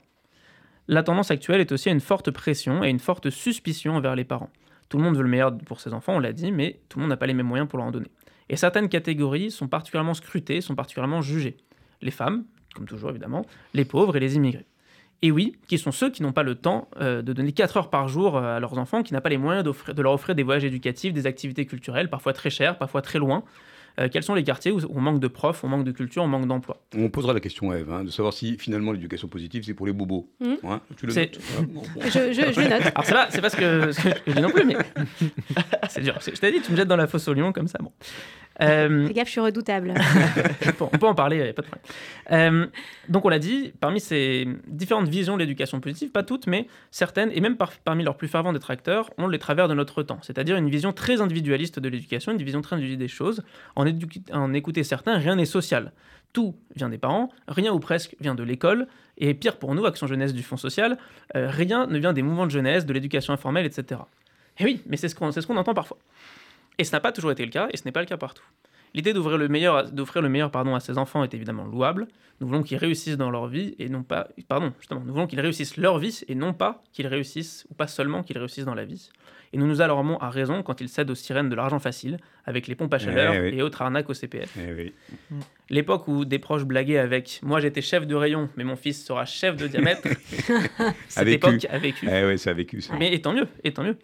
La tendance actuelle est aussi à une forte pression et une forte suspicion envers les parents. Tout le monde veut le meilleur pour ses enfants, on l'a dit, mais tout le monde n'a pas les mêmes moyens pour leur en donner. Et certaines catégories sont particulièrement scrutées, sont particulièrement jugées. Les femmes, comme toujours évidemment, les pauvres et les immigrés. Et oui, qui sont ceux qui n'ont pas le temps euh, de donner 4 heures par jour euh, à leurs enfants, qui n'ont pas les moyens de leur offrir des voyages éducatifs, des activités culturelles, parfois très chères, parfois très loin, quels sont les quartiers où on manque de profs, on manque de culture, on manque d'emploi? On posera la question à Eve, hein, de savoir si finalement l'éducation positive c'est pour les bobos. Hein, tu le notes je, je, note. Alors c'est pas, c'est pas ce que, je dis non plus, mais [laughs] c'est dur. Je t'ai dit, tu me jettes dans la fosse au lion comme ça. Bon. Euh... Fais gaffe, je suis redoutable. [laughs] on peut en parler, pas de problème. Euh, donc on l'a dit, parmi ces différentes visions de l'éducation positive, pas toutes, mais certaines, et même parmi leurs plus fervents détracteurs, ont les travers de notre temps, c'est-à-dire une vision très individualiste de l'éducation, une vision très individualiste des choses. En, en écouter certains, rien n'est social. Tout vient des parents, rien ou presque vient de l'école, et pire pour nous, Action Jeunesse du Fonds Social, euh, rien ne vient des mouvements de jeunesse, de l'éducation informelle, etc. Et oui, mais c'est ce qu'on ce qu'on entend parfois. Et ce n'a pas toujours été le cas, et ce n'est pas le cas partout. L'idée d'offrir le meilleur, d'offrir le meilleur pardon, à ses enfants est évidemment louable. Nous voulons qu'ils réussissent dans leur vie et non pas, pardon, justement, nous voulons qu'ils réussissent leur vie et non pas qu'ils réussissent, ou pas seulement qu'ils réussissent dans la vie. Et nous nous alarmons à raison quand ils cèdent aux sirènes de l'argent facile, avec les pompes à chaleur eh et autres arnaques au CPF. Eh L'époque où des proches blaguaient avec Moi j'étais chef de rayon, mais mon fils sera chef de diamètre, [laughs] cette époque a vécu. Eh oui, ça a vécu ça. Mais et tant mieux, et tant mieux.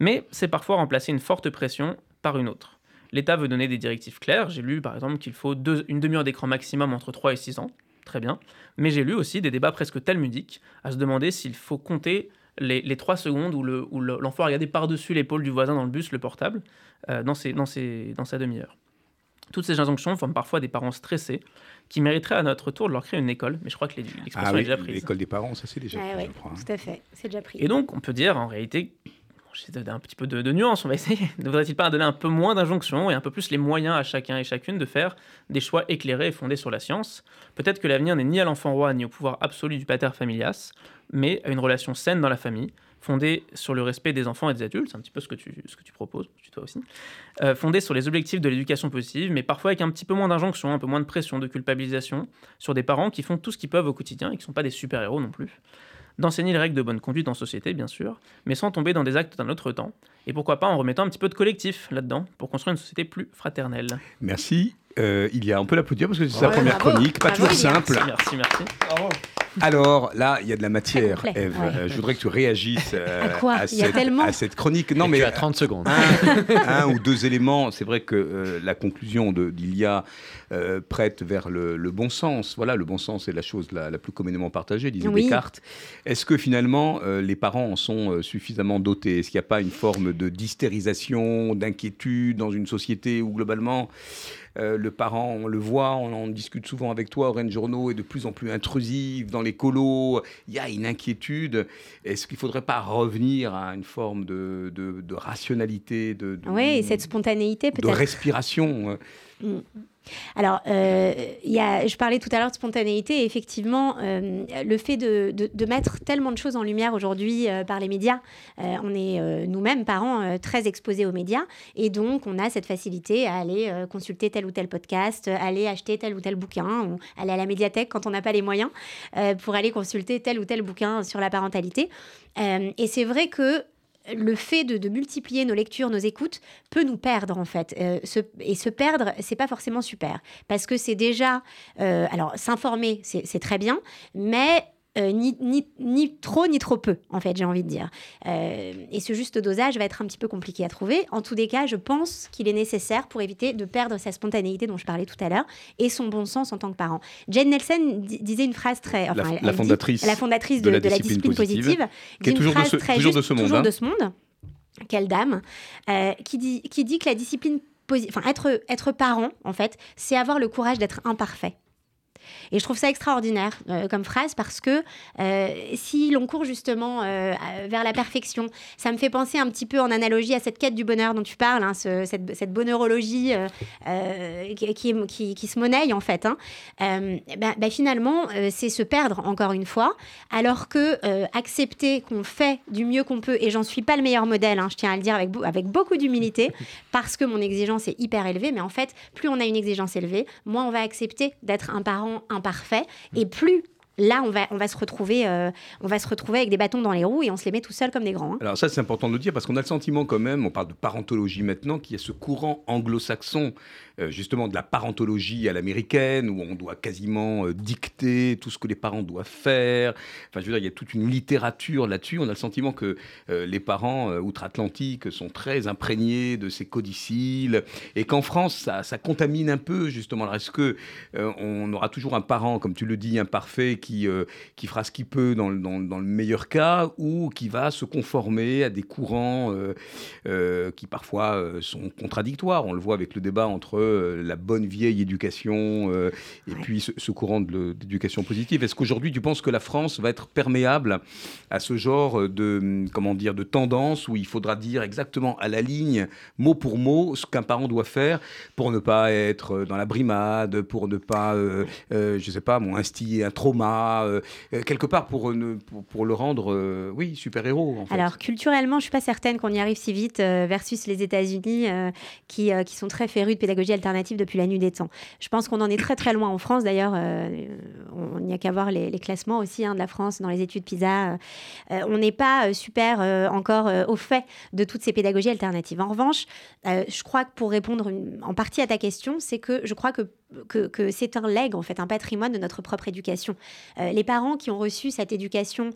Mais c'est parfois remplacer une forte pression par une autre. L'État veut donner des directives claires. J'ai lu par exemple qu'il faut une demi-heure d'écran maximum entre 3 et 6 ans. Très bien. Mais j'ai lu aussi des débats presque talmudiques à se demander s'il faut compter les, les 3 secondes où l'enfant le, a regardé par-dessus l'épaule du voisin dans le bus, le portable, euh, dans, ses, dans, ses, dans sa demi-heure. Toutes ces injonctions forment parfois des parents stressés qui mériteraient à notre tour de leur créer une école. Mais je crois que l'expression ah est déjà prise. L'école des parents, ça c'est déjà ah, pris, oui, je crois. Hein. Tout à fait, c'est déjà pris. Et donc, on peut dire en réalité, j'ai un petit peu de, nuance, on va essayer. [laughs] Ne faudrait-il pas donner un peu moins d'injonctions et un peu plus les moyens à chacun et chacune de faire des choix éclairés et fondés sur la science? Peut-être que l'avenir n'est ni à l'enfant roi ni au pouvoir absolu du pater familias, mais à une relation saine dans la famille, fondée sur le respect des enfants et des adultes, c'est un petit peu ce que tu, que tu proposes, toi aussi, euh, fondée sur les objectifs de l'éducation positive, mais parfois avec un petit peu moins d'injonction, un peu moins de pression, de culpabilisation, sur des parents qui font tout ce qu'ils peuvent au quotidien et qui ne sont pas des super-héros non plus. D'enseigner les règles de bonne conduite en société, bien sûr, mais sans tomber dans des actes d'un autre temps. Et pourquoi pas en remettant un petit peu de collectif là-dedans, pour construire une société plus fraternelle. Merci. Euh, il y a un peu l'applaudir parce que c'est sa première chronique, pas toujours simple. Merci, merci. Alors là, il y a de la matière, Eve. Euh, je voudrais que tu réagisses euh, à, cette, chronique. Non, mais tu as 30 secondes. Un, ou deux éléments. C'est vrai que euh, la conclusion d'Ilia prête vers le, bon sens. Voilà, le bon sens est la chose la, plus communément partagée, disait Descartes. Est-ce que finalement, les parents en sont suffisamment dotés? Est-ce qu'il n'y a pas une forme de d'hystérisation, d'inquiétude dans une société où globalement euh, le parent, on le voit, on en discute souvent avec toi, Orange Journaux est de plus en plus intrusif dans les colos. Il y a une inquiétude. Est-ce qu'il ne faudrait pas revenir à une forme de, rationalité, de, oui, cette spontanéité peut-être, de respiration mm. Alors, euh, je parlais tout à l'heure de spontanéité, et effectivement, euh, le fait de, mettre tellement de choses en lumière aujourd'hui euh, par les médias, on est nous-mêmes, parents, très exposés aux médias, et donc on a cette facilité à aller consulter tel ou tel podcast, aller acheter tel ou tel bouquin, ou aller à la médiathèque quand on n'a pas les moyens pour aller consulter tel ou tel bouquin sur la parentalité. et c'est vrai que le fait de, multiplier nos lectures, nos écoutes, peut nous perdre en fait. Euh, et se perdre, c'est pas forcément super. Parce que c'est déjà. Euh, alors, s'informer, c'est très bien, mais euh, ni, ni, ni, trop ni trop peu, en fait, j'ai envie de dire. Euh, et ce juste dosage va être un petit peu compliqué à trouver. En tous les cas, je pense qu'il est nécessaire pour éviter de perdre sa spontanéité dont je parlais tout à l'heure et son bon sens en tant que parent. Jane Nelson disait une phrase très... Enfin, la, fondatrice, la, fondatrice, de, la, discipline positive, qui est toujours, de ce, très toujours de ce monde. Toujours de ce monde. Quelle dame. Euh, qui, dit, qui dit que la discipline... Enfin, être, être parent, en fait, c'est avoir le courage d'être imparfait. Et je trouve ça extraordinaire euh, comme phrase parce que euh, si l'on court justement euh, vers la perfection, ça me fait penser un petit peu en analogie à cette quête du bonheur dont tu parles, hein, cette, cette, bonheurologie qui, qui, qui, se monnaie en fait. Hein. Bah, bah, finalement, c'est se perdre encore une fois, alors que accepter qu'on fait du mieux qu'on peut, et j'en suis pas le meilleur modèle, hein, je tiens à le dire avec, avec beaucoup d'humilité, [laughs] parce que mon exigence est hyper élevée, mais en fait, plus on a une exigence élevée, moins on va accepter d'être un parent imparfait. Et plus là, on va, se retrouver, euh, on va se retrouver avec des bâtons dans les roues et on se les met tout seul comme des grands. Hein. Alors ça, c'est important de le dire parce qu'on a le sentiment quand même, on parle de parentologie maintenant, qu'il y a ce courant anglo-saxon euh, justement de la parentologie à l'américaine, où on doit quasiment euh, dicter tout ce que les parents doivent faire. Enfin, je veux dire, il y a toute une littérature là-dessus. On a le sentiment que les parents outre-Atlantique sont très imprégnés de ces codicils, et qu'en France, ça, contamine un peu, justement. est-ce que on aura toujours un parent, comme tu le dis, imparfait, qui, qui fera ce qu'il peut dans, dans, dans, le meilleur cas, ou qui va se conformer à des courants qui parfois sont contradictoires On le voit avec le débat entre euh, la bonne vieille éducation euh, et puis ce, courant d'éducation positive. Est-ce qu'aujourd'hui, tu penses que la France va être perméable à ce genre de, comment dire, de tendance où il faudra dire exactement à la ligne, mot pour mot, ce qu'un parent doit faire pour ne pas être dans la brimade, pour ne pas, euh, je sais pas, bon, instiller un trauma, quelque part pour, ne, pour, le rendre, oui, super-héros. Alors, culturellement, je suis pas certaine qu'on y arrive si vite versus les États-Unis qui, qui sont très férus de pédagogie alternative depuis la nuit des temps. Je pense qu'on en est très très loin en France. D'ailleurs, euh, on n'y a qu'à voir les, classements aussi hein, de la France dans les études PISA. Euh, on n'est pas euh, super encore au fait de toutes ces pédagogies alternatives. En revanche, je crois que pour répondre en partie à ta question, c'est que je crois que, que, c'est un leg, en fait, un patrimoine de notre propre éducation. les parents qui ont reçu cette éducation,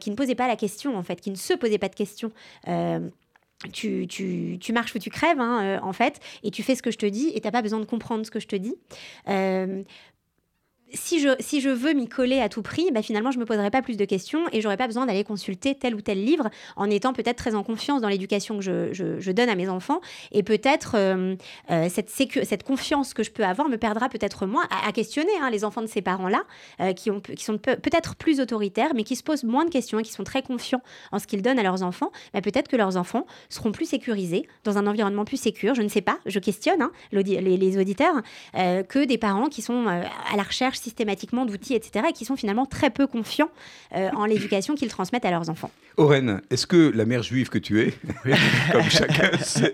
qui ne posaient pas la question, en fait, qui ne se posaient pas de questions, tu, tu, tu, marches ou tu crèves, hein, en fait, et tu fais ce que je te dis, et tu n'as pas besoin de comprendre ce que je te dis si je, si je veux m'y coller à tout prix, bah finalement, je ne me poserai pas plus de questions et j'aurai pas besoin d'aller consulter tel ou tel livre en étant peut-être très en confiance dans l'éducation que je, je, donne à mes enfants. Et peut-être euh, euh, cette, cette confiance que je peux avoir me perdra peut-être moins à, questionner hein, les enfants de ces parents-là, euh, qui, ont, qui sont peut-être plus autoritaires, mais qui se posent moins de questions et qui sont très confiants en ce qu'ils donnent à leurs enfants. Bah, peut-être que leurs enfants seront plus sécurisés dans un environnement plus sécur. Je ne sais pas, je questionne hein, les, auditeurs, que des parents qui sont à la recherche systématiquement d'outils, etc., et qui sont finalement très peu confiants euh, en l'éducation qu'ils transmettent à leurs enfants. Oren, est-ce que la mère juive que tu es, [laughs] comme chacun sait,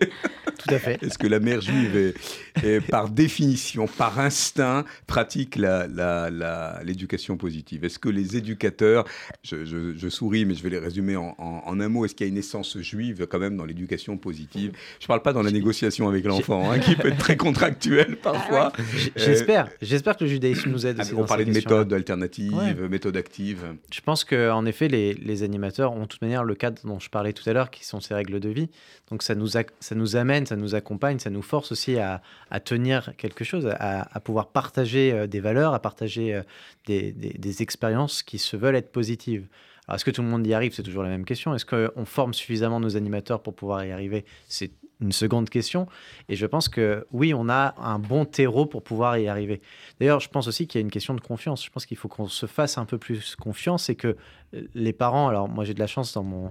tout à fait. Est-ce que la mère juive est, par définition, par instinct, pratique l'éducation positive? Est-ce que les éducateurs, je, souris, mais je vais les résumer en, un mot, est-ce qu'il y a une essence juive quand même dans l'éducation positive? Je ne parle pas dans la négociation avec l'enfant, hein, qui peut être très contractuelle parfois. Ah j'espère, j'espère que le judaïsme nous aide ah, aussi. On parlait de méthodes alternatives, méthodes actives. Je pense qu'en effet, les, les animateurs ont de toute manière le cadre dont je parlais tout à l'heure, qui sont ces règles de vie. Donc ça nous, ça nous amène, ça nous accompagne, ça nous force aussi à, tenir quelque chose, à, pouvoir partager euh, des valeurs, à partager euh, des, expériences qui se veulent être positives. Alors, est-ce que tout le monde y arrive? C'est toujours la même question. Est-ce qu'on forme suffisamment nos animateurs pour pouvoir y arriver? C'est une seconde question. Et je pense que oui, on a un bon terreau pour pouvoir y arriver. D'ailleurs, je pense aussi qu'il y a une question de confiance. Je pense qu'il faut qu'on se fasse un peu plus confiance et que les parents, alors moi j'ai de la chance dans mon,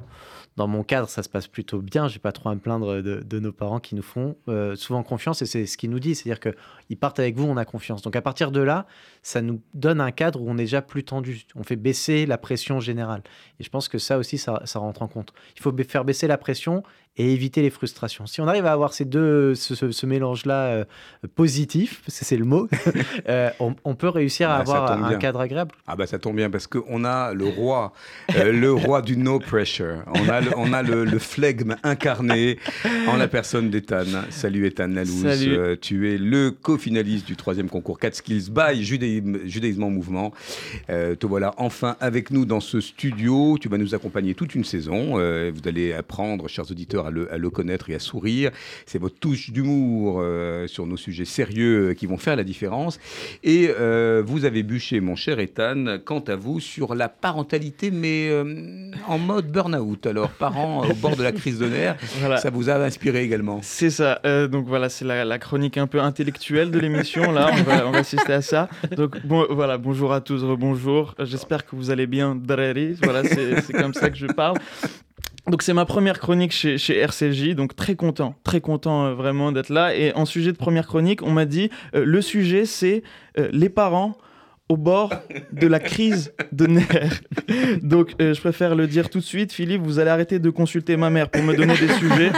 dans mon cadre, ça se passe plutôt bien. J'ai pas trop à me plaindre de, nos parents qui nous font euh, souvent confiance et c'est ce qu'ils nous disent. C'est-à-dire qu'ils partent avec vous, on a confiance. Donc à partir de là, ça nous donne un cadre où on est déjà plus tendu. On fait baisser la pression générale. Et je pense que ça aussi, ça, ça rentre en compte. Il faut faire baisser la pression et éviter les frustrations. Si on arrive à avoir ces deux, ce, mélange-là euh, positif, parce que c'est le mot, [laughs] euh, on, peut réussir à bah, avoir un cadre agréable. Ah bah ça tombe bien parce qu'on a le roi, euh, le roi du no pressure. On a, le, on a le, flegme incarné en la personne d'Ethan. Salut Ethan Lalouz. tu es le co-finaliste du troisième concours 4 Skills by Judaïsme, en mouvement. te voilà enfin avec nous dans ce studio. Tu vas nous accompagner toute une saison. vous allez apprendre, chers auditeurs, à le, connaître et à sourire. C'est votre touche d'humour euh, sur nos sujets sérieux qui vont faire la différence. Et euh, vous avez bûché, mon cher Ethan, quant à vous, sur la parentalité, mais euh, en mode burn-out. Alors, parents au bord de la crise de nerfs, ça vous a inspiré également C'est ça. donc voilà, c'est la, chronique un peu intellectuelle de l'émission. Là, on va, assister à ça. Donc bon, voilà, bonjour à tous, rebonjour. J'espère que vous allez bien, Dreri. Voilà, c'est comme ça que je parle. Donc c'est ma première chronique chez, chez, RCJ, donc très content, très content euh, vraiment d'être là. Et en sujet de première chronique, on m'a dit, euh, le sujet c'est euh, les parents au bord de la crise de nerfs. Donc, euh, je préfère le dire tout de suite, Philippe, vous allez arrêter de consulter ma mère pour me donner des sujets.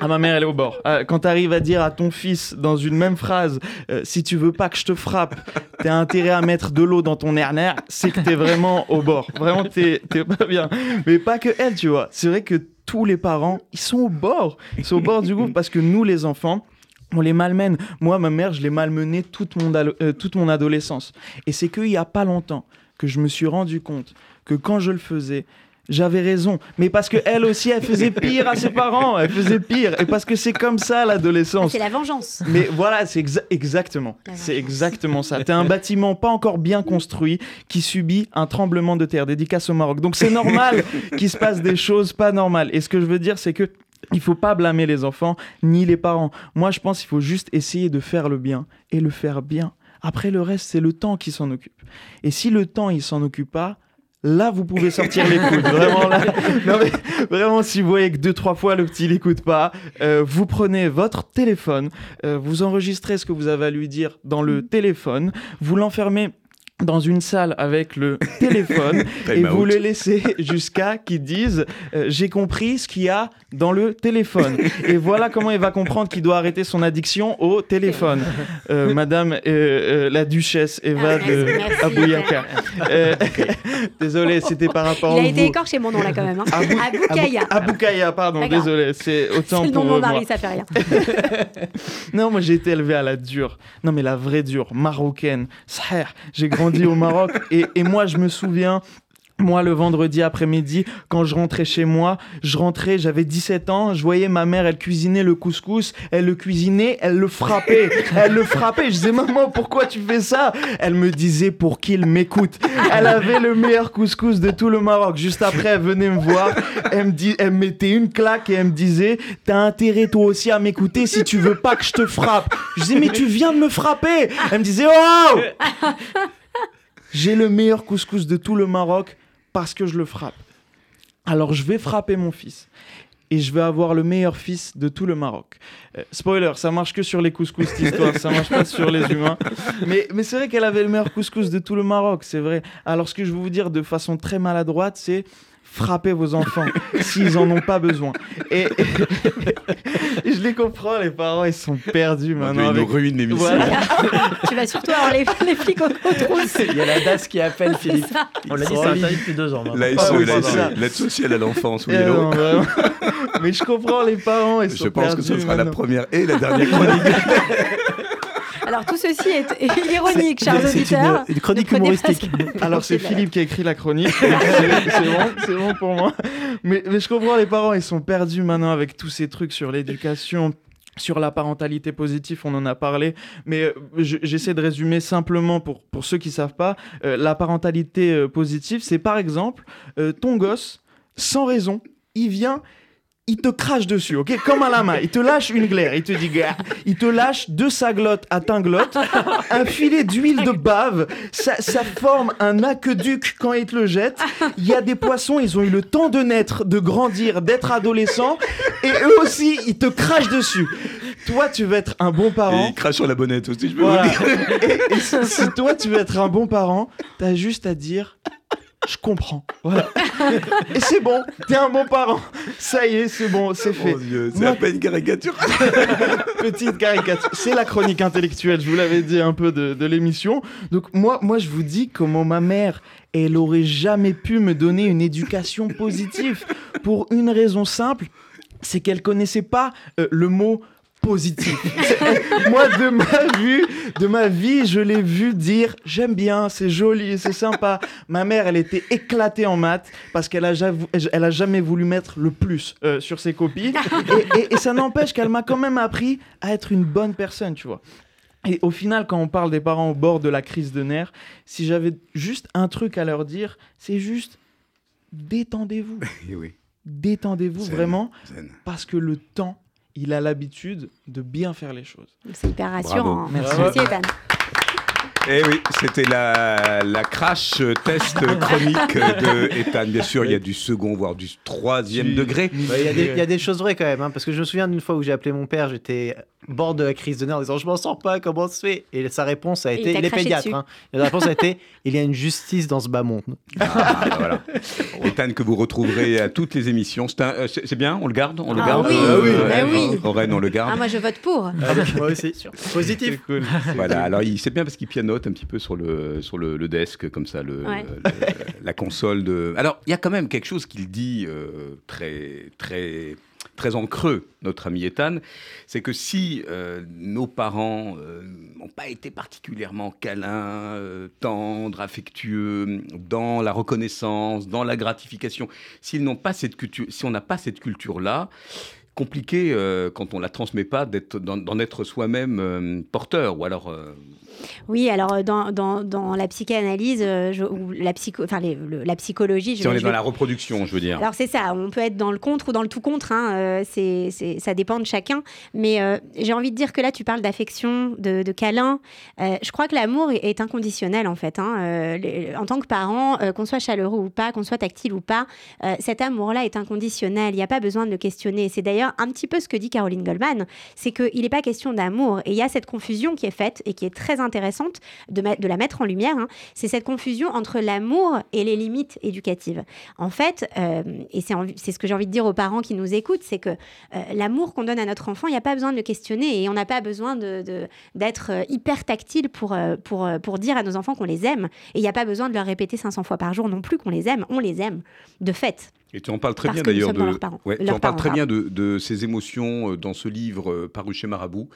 Ah, ma mère, elle est au bord. Ah, quand tu arrives à dire à ton fils dans une même phrase, euh, si tu veux pas que je te frappe, t'as intérêt à mettre de l'eau dans ton nerf, c'est que t'es vraiment au bord. Vraiment, t'es pas bien. Mais pas que elle, tu vois. C'est vrai que tous les parents, ils sont au bord. Ils sont au bord du gouffre parce que nous, les enfants, on les malmène. Moi, ma mère, je l'ai malmenée toute mon, euh, toute mon adolescence. Et c'est qu'il n'y a pas longtemps que je me suis rendu compte que quand je le faisais, j'avais raison. Mais parce qu'elle aussi, elle faisait pire à ses parents. Elle faisait pire. Et parce que c'est comme ça l'adolescence. C'est la vengeance. Mais voilà, c'est exactement. C'est exactement ça. T'es un bâtiment pas encore bien construit qui subit un tremblement de terre. Dédicace au Maroc. Donc c'est normal [laughs] qu'il se passe des choses pas normales. Et ce que je veux dire, c'est que il faut pas blâmer les enfants ni les parents. Moi, je pense qu'il faut juste essayer de faire le bien et le faire bien. Après, le reste, c'est le temps qui s'en occupe. Et si le temps, il s'en occupe pas, là, vous pouvez sortir les coudes. [laughs] Vraiment, là. Non, mais, vraiment, si vous voyez que deux, trois fois le petit l'écoute pas, euh, vous prenez votre téléphone, euh, vous enregistrez ce que vous avez à lui dire dans le téléphone, vous l'enfermez dans une salle avec le téléphone [laughs] et vous le laissez jusqu'à qu'il dise euh, j'ai compris ce qu'il y a dans le téléphone. Et voilà comment il va comprendre qu'il doit arrêter son addiction au téléphone. Euh, [laughs] madame euh, la duchesse Eva ah, de Abouyaka [laughs] désolé c'était par rapport il a été écorché mon nom là quand même hein. Aboukaya Aboukaya pardon désolé c'est autant le nom de mon mari ça fait rien. [laughs] Non moi j'ai été élevé à la dure. Non mais la vraie dure marocaine. J'ai grandi au Maroc et, moi je me souviens moi, le vendredi après-midi, quand je rentrais chez moi, je rentrais, j'avais 17 ans, je voyais ma mère, elle cuisinait le couscous, elle le cuisinait, elle le frappait, [laughs] elle le frappait. Je disais, maman, pourquoi tu fais ça? Elle me disait pour qu'il m'écoute. Elle avait le meilleur couscous de tout le Maroc. Juste après, elle venait me voir, elle me, dit, elle mettait une claque et elle me disait, t'as intérêt toi aussi à m'écouter si tu veux pas que je te frappe. Je disais, mais tu viens de me frapper. Elle me disait, oh [laughs] J'ai le meilleur couscous de tout le Maroc parce que je le frappe. Alors je vais frapper mon fils et je vais avoir le meilleur fils de tout le Maroc. Euh, spoiler, ça marche que sur les couscous cette histoire, ça marche pas sur les humains. Mais, mais c'est vrai qu'elle avait le meilleur couscous de tout le Maroc, c'est vrai. Alors ce que je vais vous dire de façon très maladroite, c'est frappez vos enfants [laughs] s'ils en ont pas besoin. Et, [laughs] je les comprends, les parents, ils sont perdus maintenant. Ils nous ruinent l'émission. [laughs] tu vas surtout avoir les, les flics au Il y a la DAS qui appelle Philippe. On l'a dit, c'est interdit depuis deux ans. L'aide sociale à l'enfance, oui, eh Mais je comprends les parents, ils je sont Je pense que ce sera la première et la dernière chronique. Alors tout ceci est, [laughs] ironique, chers auditeurs. Une, une chronique humoristique. Alors c'est Philippe qui a écrit la chronique. [laughs] c'est bon, c'est bon pour moi. Mais, mais je comprends les parents, ils sont perdus maintenant avec tous ces trucs sur l'éducation, sur la parentalité positive, on en a parlé, mais euh, j'essaie de résumer simplement pour, pour ceux qui ne savent pas. Euh, la parentalité euh, positive, c'est par exemple ton gosse, sans raison, il vient il te crache dessus, ok? Comme à la main. Il te lâche une glaire. Il te dit, il te lâche de sa glotte à ta glotte, un filet d'huile de bave. Ça, ça, forme un aqueduc quand il te le jette. Il y a des poissons, ils ont eu le temps de naître, de grandir, d'être adolescents. Et eux aussi, ils te crachent dessus. Toi, tu veux être un bon parent. Et il crache sur la bonnette aussi, je peux vous dire. Et, et si toi, tu veux être un bon parent, t'as juste à dire je comprends. Voilà. [laughs] Et c'est bon, t'es un bon parent. Ça y est, c'est bon, c'est fait. c'est à peine caricature. [laughs] Petite caricature. C'est la chronique intellectuelle, je vous l'avais dit un peu de, de l'émission. Donc moi, moi, je vous dis comment ma mère, elle aurait jamais pu me donner une éducation positive pour une raison simple, c'est qu'elle connaissait pas euh, le mot positif. [laughs] Moi, de ma vue, de ma vie, je l'ai vu dire j'aime bien, c'est joli, c'est sympa. Ma mère, elle était éclatée en maths parce qu'elle a, elle a jamais voulu mettre le plus euh, sur ses copies. [laughs] Et, et ça n'empêche qu'elle m'a quand même appris à être une bonne personne, tu vois. Et au final, quand on parle des parents au bord de la crise de nerfs, si j'avais juste un truc à leur dire, c'est juste détendez-vous. [laughs] oui. Détendez-vous vraiment, parce que le temps il a l'habitude de bien faire les choses. C'est hyper rassurant. Merci, Ethan. Eh oui, c'était la, la crash test [laughs] chronique de Ethan. Bien sûr, il y a du second, voire du troisième degré. Il y, y, a des choses vraies quand même, hein, parce que je me souviens d'une fois où j'ai appelé mon père, j'étais bord de la crise de nerfs en disant je m'en sors pas, comment se fait? Et sa réponse a été, il, est pédiatre, hein. la réponse a été il y a une justice dans ce bas monde. Ah, voilà. Ethan que vous retrouverez à toutes les émissions. C'est bien, on le garde, on le ah garde. Oui, euh, oui, bah oui. on le garde. Ah, moi je vote pour. Ah, moi aussi. Positif. Cool. Voilà. Alors c'est bien parce qu'il un petit peu sur le sur le, desk comme ça, le, [laughs] la console de. Alors il y a quand même quelque chose qu'il dit euh, très très très en creux, notre ami Ethan, c'est que si euh, nos parents n'ont pas été particulièrement câlins, euh, tendres, affectueux, dans la reconnaissance, dans la gratification, s'ils n'ont pas cette culture, si on n'a pas cette culture-là, compliqué euh, quand on la transmet pas d'en être soi-même porteur ou alors oui, alors euh, dans, dans, dans la psychanalyse euh, ou la, psycho, enfin, la psychologie. Si on est dans la reproduction, je veux dire. Alors c'est ça, on peut être dans le contre ou dans le tout contre, hein, euh, c'est, ça dépend de chacun. Mais j'ai envie de dire que là, tu parles d'affection, de, de câlin. je crois que l'amour est, inconditionnel en fait. Hein. en tant que parent, qu'on soit chaleureux ou pas, qu'on soit tactile ou pas, cet amour-là est inconditionnel. Il n'y a pas besoin de le questionner. C'est d'ailleurs un petit peu ce que dit Caroline Goldman, c'est qu'il n'est pas question d'amour. Et il y a cette confusion qui est faite et qui est très intéressante de, la mettre en lumière, hein, c'est cette confusion entre l'amour et les limites éducatives. En fait, euh, et c'est ce que j'ai envie de dire aux parents qui nous écoutent, c'est que euh, l'amour qu'on donne à notre enfant, il n'y a pas besoin de le questionner et on n'a pas besoin d'être euh, hyper tactile pour, pour dire à nos enfants qu'on les aime. Et il n'y a pas besoin de leur répéter 500 fois par jour non plus qu'on les aime. On les aime, de fait. Et tu en parles très bien d'ailleurs de, ouais, tu en parles très bien de, de, ces émotions dans ce livre paru chez Marabout.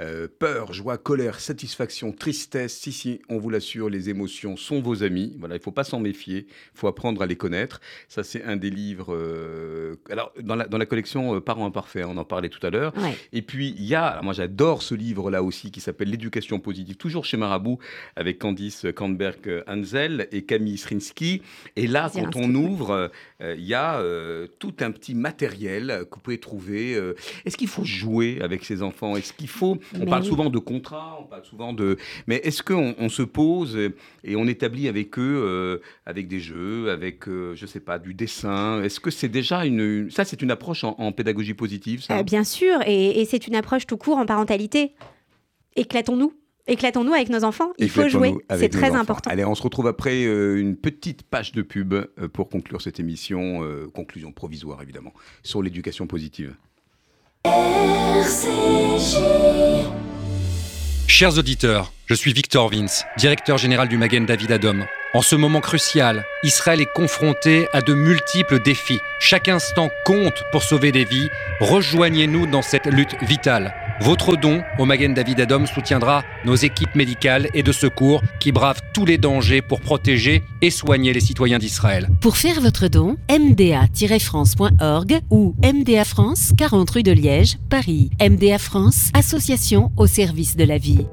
Euh, peur, joie, colère, satisfaction, tristesse. Si, si, on vous l'assure, les émotions sont vos amis. Voilà, il ne faut pas s'en méfier. Il faut apprendre à les connaître. Ça, c'est un des livres. Euh, alors, dans la, dans la collection euh, Parents imparfaits, on en parlait tout à l'heure. Et puis, il y a, moi j'adore ce livre-là aussi, qui s'appelle L'éducation positive, toujours chez Marabout, avec Candice Kandberg-Hanzel et Camille Srinsky. Et là, quand on ouvre, il y a tout un petit matériel que vous pouvez trouver. Est-ce qu'il faut jouer avec ses enfants? Est-ce qu'il faut on parle souvent de contrats, on parle souvent de. Mais est-ce qu'on on se pose et on établit avec eux, euh, avec des jeux, avec, euh, je sais pas, du dessin? Est-ce que c'est déjà une. Ça, c'est une approche en, pédagogie positive, ça? Euh, Bien sûr, et, c'est une approche tout court en parentalité. Éclatons-nous. Éclatons-nous avec nos enfants. Il faut jouer. C'est très important. Allez, on se retrouve après une petite page de pub pour conclure cette émission. conclusion provisoire, évidemment, sur l'éducation positive. Chers auditeurs, je suis Victor Vince, directeur général du Magen David Adom. En ce moment crucial, Israël est confronté à de multiples défis. Chaque instant compte pour sauver des vies. Rejoignez-nous dans cette lutte vitale. Votre don au Magen David Adom soutiendra nos équipes médicales et de secours qui bravent tous les dangers pour protéger et soigner les citoyens d'Israël. Pour faire votre don, mda-france.org ou MDA France, 40 rue de Liège, Paris. MDA France, association au service de la vie.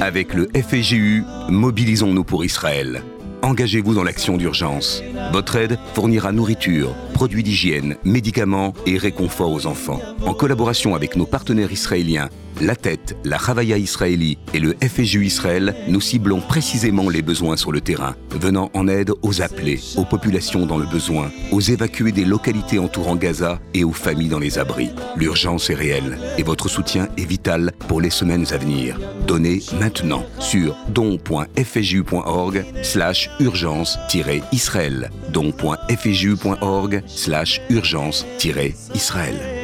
Avec le FEGU, mobilisons-nous pour Israël. Engagez-vous dans l'action d'urgence. Votre aide fournira nourriture, produits d'hygiène, médicaments et réconfort aux enfants. En collaboration avec nos partenaires israéliens, la Tête, la Chavaya Israéli et le FSU Israël, nous ciblons précisément les besoins sur le terrain, venant en aide aux appelés, aux populations dans le besoin, aux évacués des localités entourant Gaza et aux familles dans les abris. L'urgence est réelle et votre soutien est vital pour les semaines à venir. Donnez maintenant sur don.fju.org slash urgence-israël don.fju.org slash urgence-israël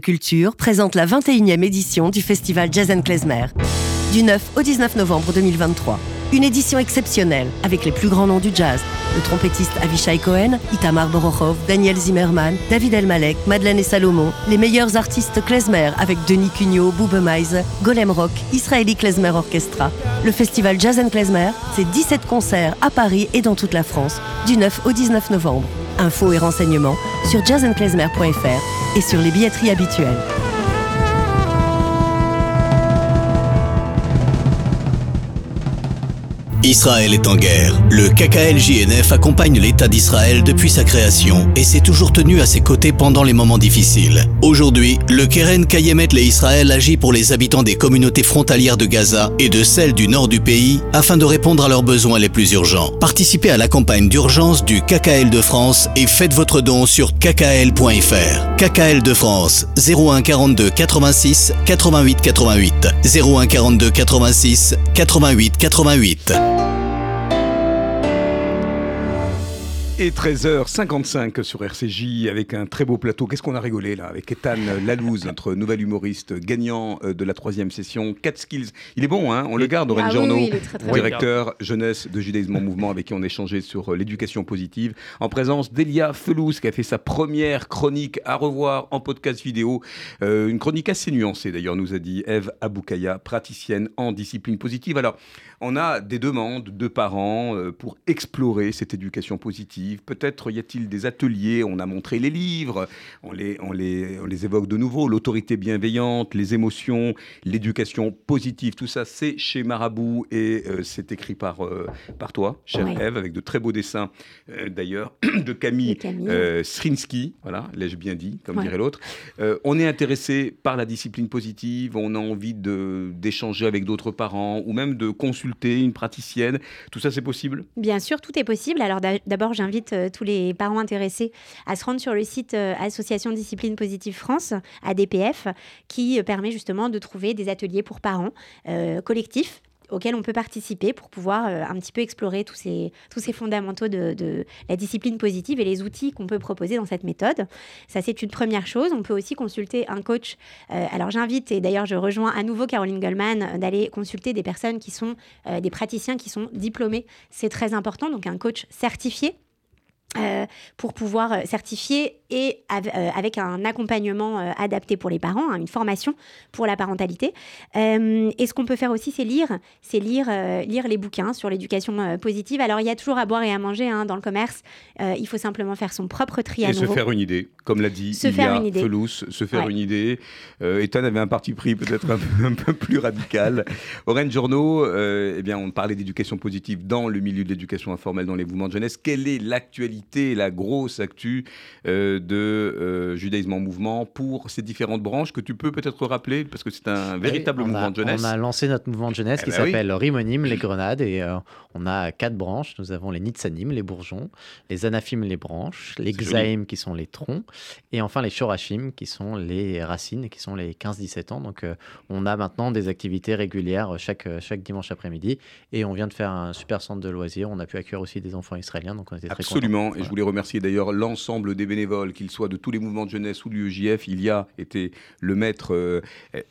Culture présente la 21e édition du festival Jazz Klezmer, du 9 au 19 novembre 2023. Une édition exceptionnelle avec les plus grands noms du jazz. Le trompettiste Avishai Cohen, Itamar Borochov, Daniel Zimmerman, David Elmalek, Madeleine et Salomon, les meilleurs artistes klezmer avec Denis Cugnot, Boubemaise, Golem Rock, Israeli Klezmer Orchestra. Le festival Jazz Klezmer, c'est 17 concerts à Paris et dans toute la France, du 9 au 19 novembre. Infos et renseignements sur jazzandklezmer.fr et sur les billetteries habituelles. Israël est en guerre. Le KKLJNF accompagne l'État d'Israël depuis sa création et s'est toujours tenu à ses côtés pendant les moments difficiles. Aujourd'hui, le Keren Kayemet le Israël agit pour les habitants des communautés frontalières de Gaza et de celles du nord du pays afin de répondre à leurs besoins les plus urgents. Participez à la campagne d'urgence du KKL de France et faites votre don sur kkl.fr. KKL de France 01 42 86 88 88 01 42 86 88 88 Et 13h55 sur RCJ avec un très beau plateau. Qu'est-ce qu'on a rigolé là avec Ethan Lalouz, notre nouvel humoriste gagnant euh, de la troisième session. 4 skills. Il est bon, hein on le garde, Aurélien ah directeur jeunesse de Judaïsme en Mouvement, avec qui on échangé sur euh, l'éducation positive, en présence d'Elia Felouz, qui a fait sa première chronique à revoir en podcast vidéo. Euh, une chronique assez nuancée d'ailleurs, nous a dit Eve Aboukaya, praticienne en discipline positive. Alors, on a des demandes de parents pour explorer cette éducation positive Peut-être y a-t-il des ateliers On a montré les livres, on les, on les, on les évoque de nouveau. L'autorité bienveillante, les émotions, l'éducation positive, tout ça, c'est chez Marabout et euh, c'est écrit par, euh, par toi, chère Eve, avec de très beaux dessins d'ailleurs [clears throat] de Camille, Srinsky. Voilà, l'ai-je bien dit, comme dirait l'autre. on est intéressé par la discipline positive, on a envie d'échanger avec d'autres parents ou même de consulter une praticienne. Tout ça, c'est possible? Bien sûr, tout est possible. Alors d'abord, j'invite euh, tous les parents intéressés à se rendre sur le site euh, Association Discipline Positive France, ADPF, qui euh, permet justement de trouver des ateliers pour parents collectifs auquel on peut participer pour pouvoir un petit peu explorer tous ces, fondamentaux de, la discipline positive et les outils qu'on peut proposer dans cette méthode. Ça, c'est une première chose. On peut aussi consulter un coach. Alors, j'invite, et d'ailleurs, je rejoins à nouveau Caroline Goldman, d'aller consulter des personnes qui sont des praticiens qui sont diplômés. C'est très important. Donc, un coach certifié euh, pour pouvoir euh, certifier et euh, avec un accompagnement adapté pour les parents, hein, une formation pour la parentalité. et ce qu'on peut faire aussi, c'est lire, c'est lire, lire les bouquins sur l'éducation positive. Alors il y a toujours à boire et à manger hein, dans le commerce. il faut simplement faire son propre tri à Et se faire une idée, comme l'a dit se faire une idée. se faire une idée. Ethan avait un parti pris peut-être un, [laughs] peu plus radical. Orange Journaux, eh bien, on parlait d'éducation positive dans le milieu de l'éducation informelle dans les mouvements de jeunesse. Quelle est l'actualité la grosse actu euh, de euh, Judaïsme en mouvement pour ces différentes branches que tu peux peut-être rappeler parce que c'est un véritable mouvement de jeunesse. On a lancé notre mouvement de jeunesse eh qui ben s'appelle Rimonim, les Grenades, et euh, on a quatre branches. Nous avons les Nitsanim, les bourgeons, les Anafim, les branches, les Xaim qui sont les troncs, et enfin les Shorashim qui sont les racines, qui sont les 15-17 ans. Donc on a maintenant des activités régulières chaque, chaque dimanche après-midi, et on vient de faire un super centre de loisirs. On a pu accueillir aussi des enfants israéliens, donc on était très Absolument. Et je voulais remercier d'ailleurs l'ensemble des bénévoles, qu'ils soient de tous les mouvements de jeunesse ou du EJF. Il y a été le maître, euh,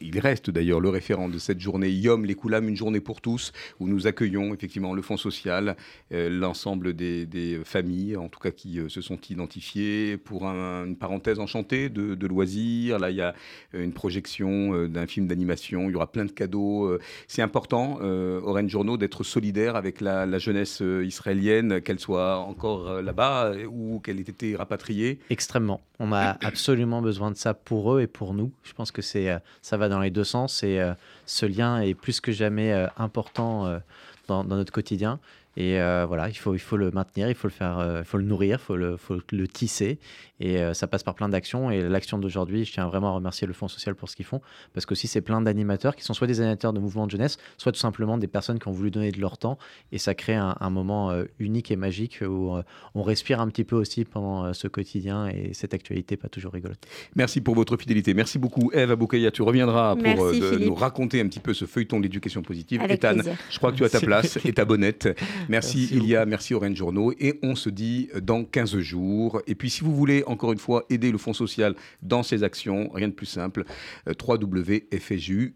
il reste d'ailleurs le référent de cette journée Yom les Koulam, une journée pour tous, où nous accueillons effectivement le Fonds social, euh, l'ensemble des, familles, en tout cas qui euh, se sont identifiées pour une parenthèse enchantée de, loisirs. Là, il y a une projection d'un film d'animation, il y aura plein de cadeaux. C'est important, Orange Journaux, d'être solidaire avec la jeunesse israélienne, qu'elle soit encore là-bas euh, ou qu'elle ait été rapatriée Extrêmement. On a [coughs] absolument besoin de ça pour eux et pour nous. Je pense que c'est, euh, ça va dans les deux sens et euh, ce lien est plus que jamais important dans, notre quotidien. Et voilà, il faut, il faut le maintenir, il faut le faire, il faut le nourrir, il faut le, faut le tisser. Et euh, ça passe par plein d'actions. Et l'action d'aujourd'hui, je tiens vraiment à remercier le Fonds social pour ce qu'ils font. Parce que aussi, c'est plein d'animateurs qui sont soit des animateurs de mouvements de jeunesse, soit tout simplement des personnes qui ont voulu donner de leur temps. Et ça crée un, moment euh, unique et magique où euh, on respire un petit peu aussi pendant ce quotidien et cette actualité pas toujours rigolote. Merci pour votre fidélité. Merci beaucoup, Eve Aboukaya. Tu reviendras pour nous raconter un petit peu ce feuilleton de l'éducation positive. Avec Ethan, je crois que tu as ta place et ta bonnette. Merci, merci Ilia, merci Orange Journaux. Et on se dit dans 15 jours. Et puis, si vous voulez encore une fois, aider le Fonds social dans ses actions. Rien de plus simple. Euh, www.fju.org.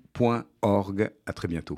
À très bientôt.